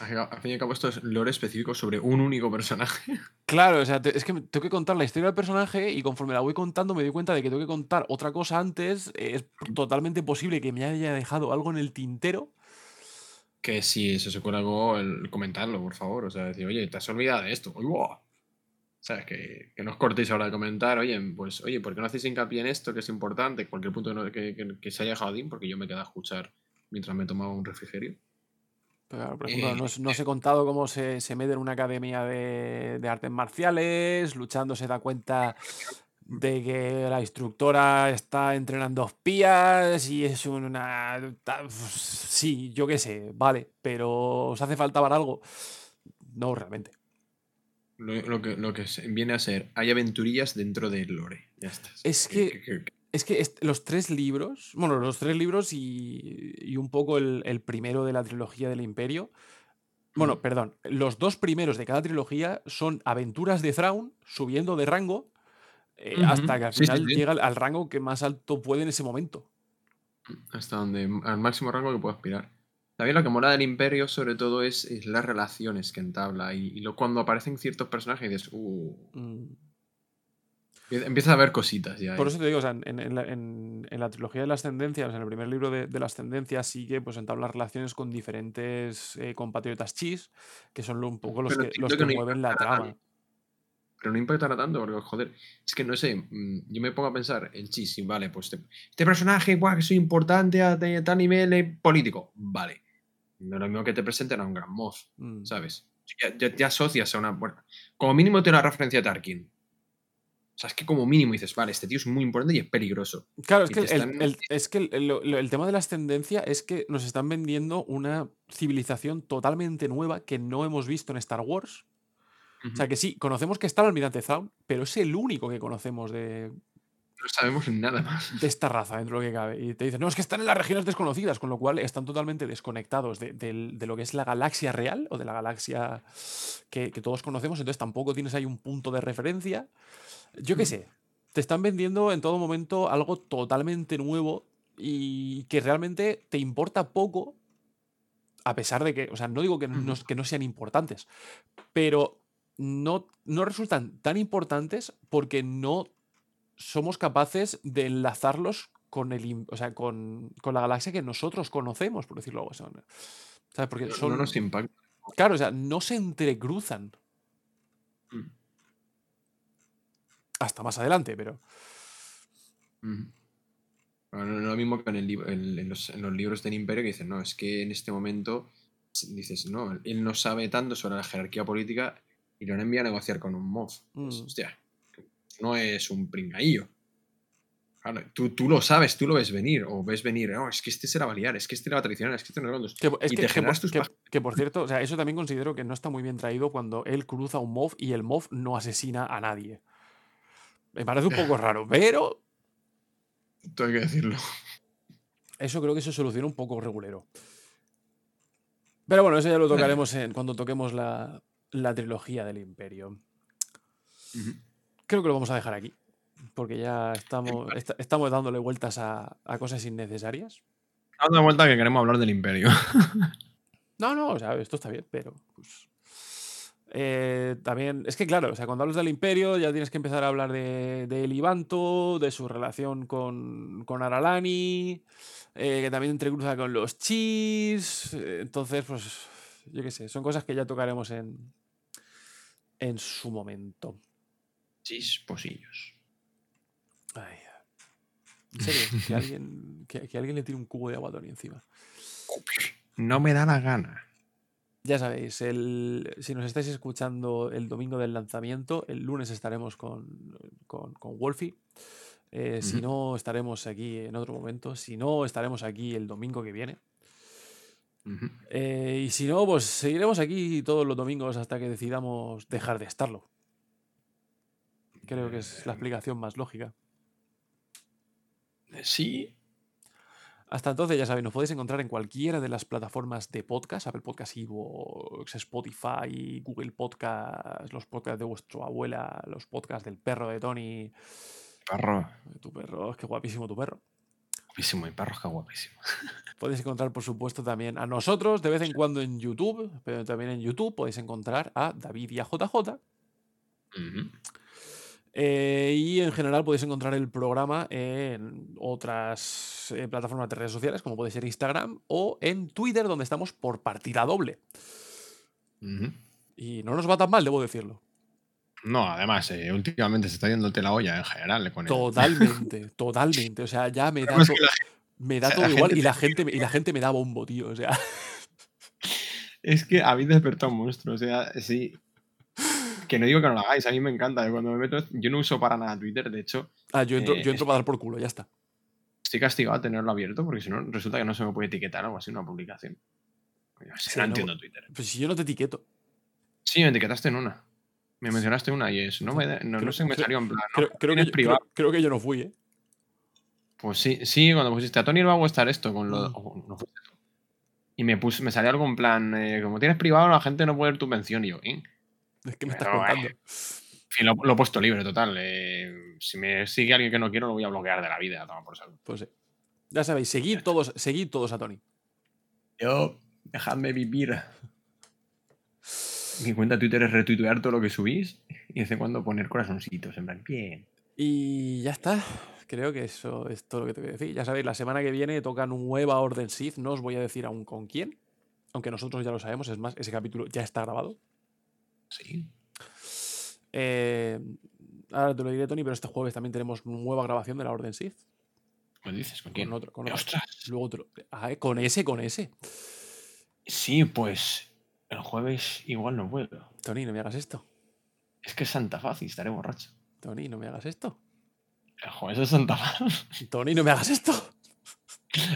Al fin- al fin y al cabo, esto es lore específico sobre un único personaje. Claro, o sea, te- es que tengo que contar la historia del personaje y conforme la voy contando me doy cuenta de que tengo que contar otra cosa antes. Es totalmente posible que me haya dejado algo en el tintero. Que si se os ocurre algo, el, comentarlo, por favor. O sea, decir, oye, te has olvidado de esto. Uy, guau. ¿Sabes? Que, que no os cortéis ahora de comentar, oye, pues, oye, ¿por qué no hacéis hincapié en esto que es importante? Cualquier punto que, que- que- se haya dejado Dean, porque yo me quedé a escuchar mientras me tomaba un refrigerio. Pero, por ejemplo, Eh, no, os- no os he contado cómo se, se mete en una academia de, de artes marciales, luchando se da cuenta de que la instructora está entrenando espías y es una... Sí, yo qué sé, vale, pero ¿os hace falta para algo? No, realmente. Lo, lo que, lo que viene a ser, hay aventurillas dentro del lore. Ya está. Es que, es que los tres libros, bueno, los tres libros y, y un poco el, el primero de la trilogía del Imperio. Bueno, perdón, los dos primeros de cada trilogía son aventuras de Thrawn subiendo de rango eh, hasta que al Sí, sí, final sí. llega al, rango que más alto puede en ese momento. Hasta donde, al máximo rango que puedo aspirar. También lo que mola del Imperio, sobre todo, es, es las relaciones que entabla. Y, y lo, cuando aparecen ciertos personajes, dices, uh, Mm. empie- empieza a haber cositas ya. Por eso te digo, o sea, en, en la, en- en la trilogía de la ascendencia, o sea, en el primer libro de, de la ascendencia, sí que pues, entabla relaciones con diferentes eh, compatriotas chis, que son un poco los Pero que, los que que no mueven la trama. Pero no impactará tanto, porque, joder, es que no sé, mm, yo me pongo a pensar, el chis, sí, vale, pues te- este personaje, guau, que soy importante a, de tal nivel eh, político, vale. No es lo mismo que te presenten a un gran Moff, Mm. ¿sabes? Ya, ya- ya asocias a una. Bueno, como mínimo te una referencia a Tarkin. O sea, es que como mínimo dices, vale, este tío es muy importante y es peligroso. Claro, es que, te el, están- el- es que el tema de la ascendencia es que nos están vendiendo una civilización totalmente nueva que no hemos visto en Star Wars. O sea que sí, conocemos que está el almirante Thrawn, pero es el único que conocemos de, No sabemos nada más. de esta raza dentro de lo que cabe. Y te dicen, no, es que están en las regiones desconocidas, con lo cual están totalmente desconectados de, de lo que es la galaxia real o de la galaxia que, que todos conocemos, entonces tampoco tienes ahí un punto de referencia. Yo qué sé, te están vendiendo en todo momento algo totalmente nuevo y que realmente te importa poco, a pesar de que, o sea, no digo que no, que no sean importantes, pero no, no resultan tan importantes porque no somos capaces de enlazarlos con, el, o sea, con, con la galaxia que nosotros conocemos, por decirlo así. ¿Sabes? Porque son, No nos impacta. Claro, o sea, no se entrecruzan. Mm. Hasta más adelante, pero. Bueno, no, lo mismo que en, el lib- en- en los, en los libros del Imperio que dicen, no, es que en este momento dices, no, él no sabe tanto sobre la jerarquía política y lo enviado a negociar con un MOF. Pues, Mm. hostia, no es un pringaillo. Claro, tú, tú lo sabes, tú lo ves venir, o ves venir, no, es que este será balear, es que este era tradicional, es que este no era Que, es y que, te que por, tus que- que por cierto, o sea, eso también considero que no está muy bien traído cuando él cruza un MOV y el MOV no asesina a nadie. Me parece un poco raro, pero hay que decirlo. eso creo que se soluciona un poco regulero. Pero bueno, eso ya lo tocaremos en, cuando toquemos la, la trilogía del Imperio. creo que lo vamos a dejar aquí. Porque ya estamos, esta- estamos dándole vueltas a, a cosas innecesarias. Dando vuelta que queremos hablar del imperio. No, no, o sea, esto está bien, pero pues. eh, también, es que claro, o sea, cuando hablas del imperio ya tienes que empezar a hablar de, de Elibanto, de su relación con, con Aralani, eh, que también entrecruza con los chis. eh, entonces, pues, yo qué sé, son cosas que ya tocaremos en, en su momento. Chis, posillos. Ay, en serio, que alguien, que, que alguien le tire un cubo de agua a Tony encima. No me da la gana. Ya sabéis, el, si nos estáis escuchando el domingo del lanzamiento, el lunes estaremos con, con, con Wolfie. Eh, Si no, estaremos aquí en otro momento. Si no, estaremos aquí el domingo que viene. Eh, y si no, pues seguiremos aquí todos los domingos hasta que decidamos dejar de estarlo. Creo que es la explicación más lógica. Eh, Sí. Hasta entonces, ya sabéis, nos podéis encontrar en cualquiera de las plataformas de podcast, Apple Podcast, Evox, Spotify, Google Podcast, los podcasts de vuestra abuela, los podcasts del perro de Tony. Perro. Tu perro, es que guapísimo tu perro. Guapísimo, mi guapísimo. Podéis encontrar, por supuesto, también a nosotros de vez en cuando en YouTube, pero también en YouTube podéis encontrar a David y a JJ. Eh, y en general podéis encontrar el programa en otras eh, plataformas de redes sociales, como puede ser Instagram o en Twitter, donde estamos por partida doble. Y no nos va tan mal, debo decirlo. No, además, eh, últimamente se está yéndote la olla en general con el- Totalmente, totalmente. O sea, ya me da, to- la me da o sea, todo igual y la, te gente, me- y la gente me da bombo, tío. O sea, Es que habéis despertado un monstruo, o sea, sí. Que no digo que no lo hagáis, a mí me encanta. yo Cuando me meto, yo no uso para nada Twitter, de hecho, ah, yo entro, Eh, yo entro para dar por culo, ya está. estoy castigado a tenerlo abierto porque si no, resulta que no se me puede etiquetar o algo así una publicación. Yo sé, Sí, no no, entiendo Twitter. Pues si yo no te etiqueto. Sí, me etiquetaste en una. Me mencionaste una y es. No, me, da- no, Creo- no sé, me salió en plan. Creo, no, creo que yo, privado. creo- creo que yo no fui, ¿eh? Pues sí, sí, cuando pusiste a Tony le va a gustar esto con lo. Mm. no. Y me, puse, me salió algo en plan, eh, como tienes privado, la gente no puede ver tu mención. Y yo, ¿eh? Es que me estás Pero, contando. En fin, lo, lo he puesto libre, total. eh, si me sigue alguien que no quiero, lo voy a bloquear de la vida. Toma por saco. Pues sí. Ya sabéis, seguid todos, seguid todos a Tony. Yo, dejadme vivir. Mi cuenta de Twitter es retuitear todo lo que subís y de vez en cuando poner corazoncitos. En plan, bien. Y ya está. Creo que eso es todo lo que te voy a decir. Ya sabéis, la semana que viene toca nueva Orden Sith. No os voy a decir aún con quién. Aunque nosotros ya lo sabemos. Es más, ese capítulo ya está grabado. Sí. Eh, ahora te lo diré, Tony, pero este jueves también tenemos nueva grabación de la Orden Sith. ¿Me dices? ¿Con quién? Con otro, con otro. ¡Ostras! Luego lo- ah, eh, con ese, con ese. Sí, pues el jueves igual no puedo. Tony, no me hagas esto. Es que es Santa Faz y estaré borracho. Tony, no me hagas esto. El jueves es Santa Faz. Tony, no me hagas esto.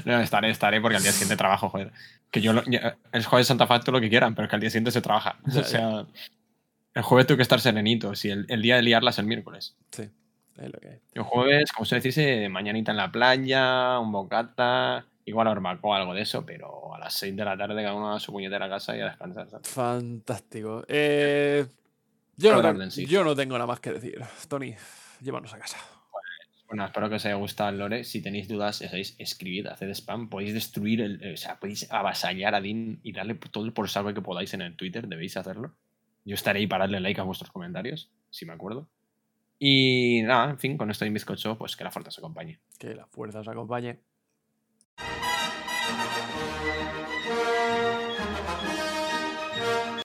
No, estaré, estaré porque al día siguiente trabajo, joder. Que yo lo- ya- el jueves Santa Faz todo lo que quieran, pero es que al día siguiente se trabaja. Ya, O sea, el jueves tengo que estar serenito. Si el, el día de liarla es el miércoles. Sí, es lo que hay. El jueves, como suele decirse, mañanita en la playa, un bocata, igual barbacoa, algo de eso, pero a las 6 de la tarde cada uno a su puñetera casa y a descansar. ¿sabes? Fantástico. Eh, yo, no tengo, sí. yo no tengo nada más que decir. Tony, llévanos a casa. Bueno, espero que os haya gustado el lore. Si tenéis dudas, sabéis, escribid, haced spam. Podéis destruir, el, o sea, podéis avasallar a Dean y darle todo el por saco que podáis en el Twitter. Debéis hacerlo. Yo estaré ahí para darle like a vuestros comentarios, si me acuerdo. Y nada, en fin, con esto de bizcocho, pues que la fuerza os acompañe. Que la fuerza os acompañe. you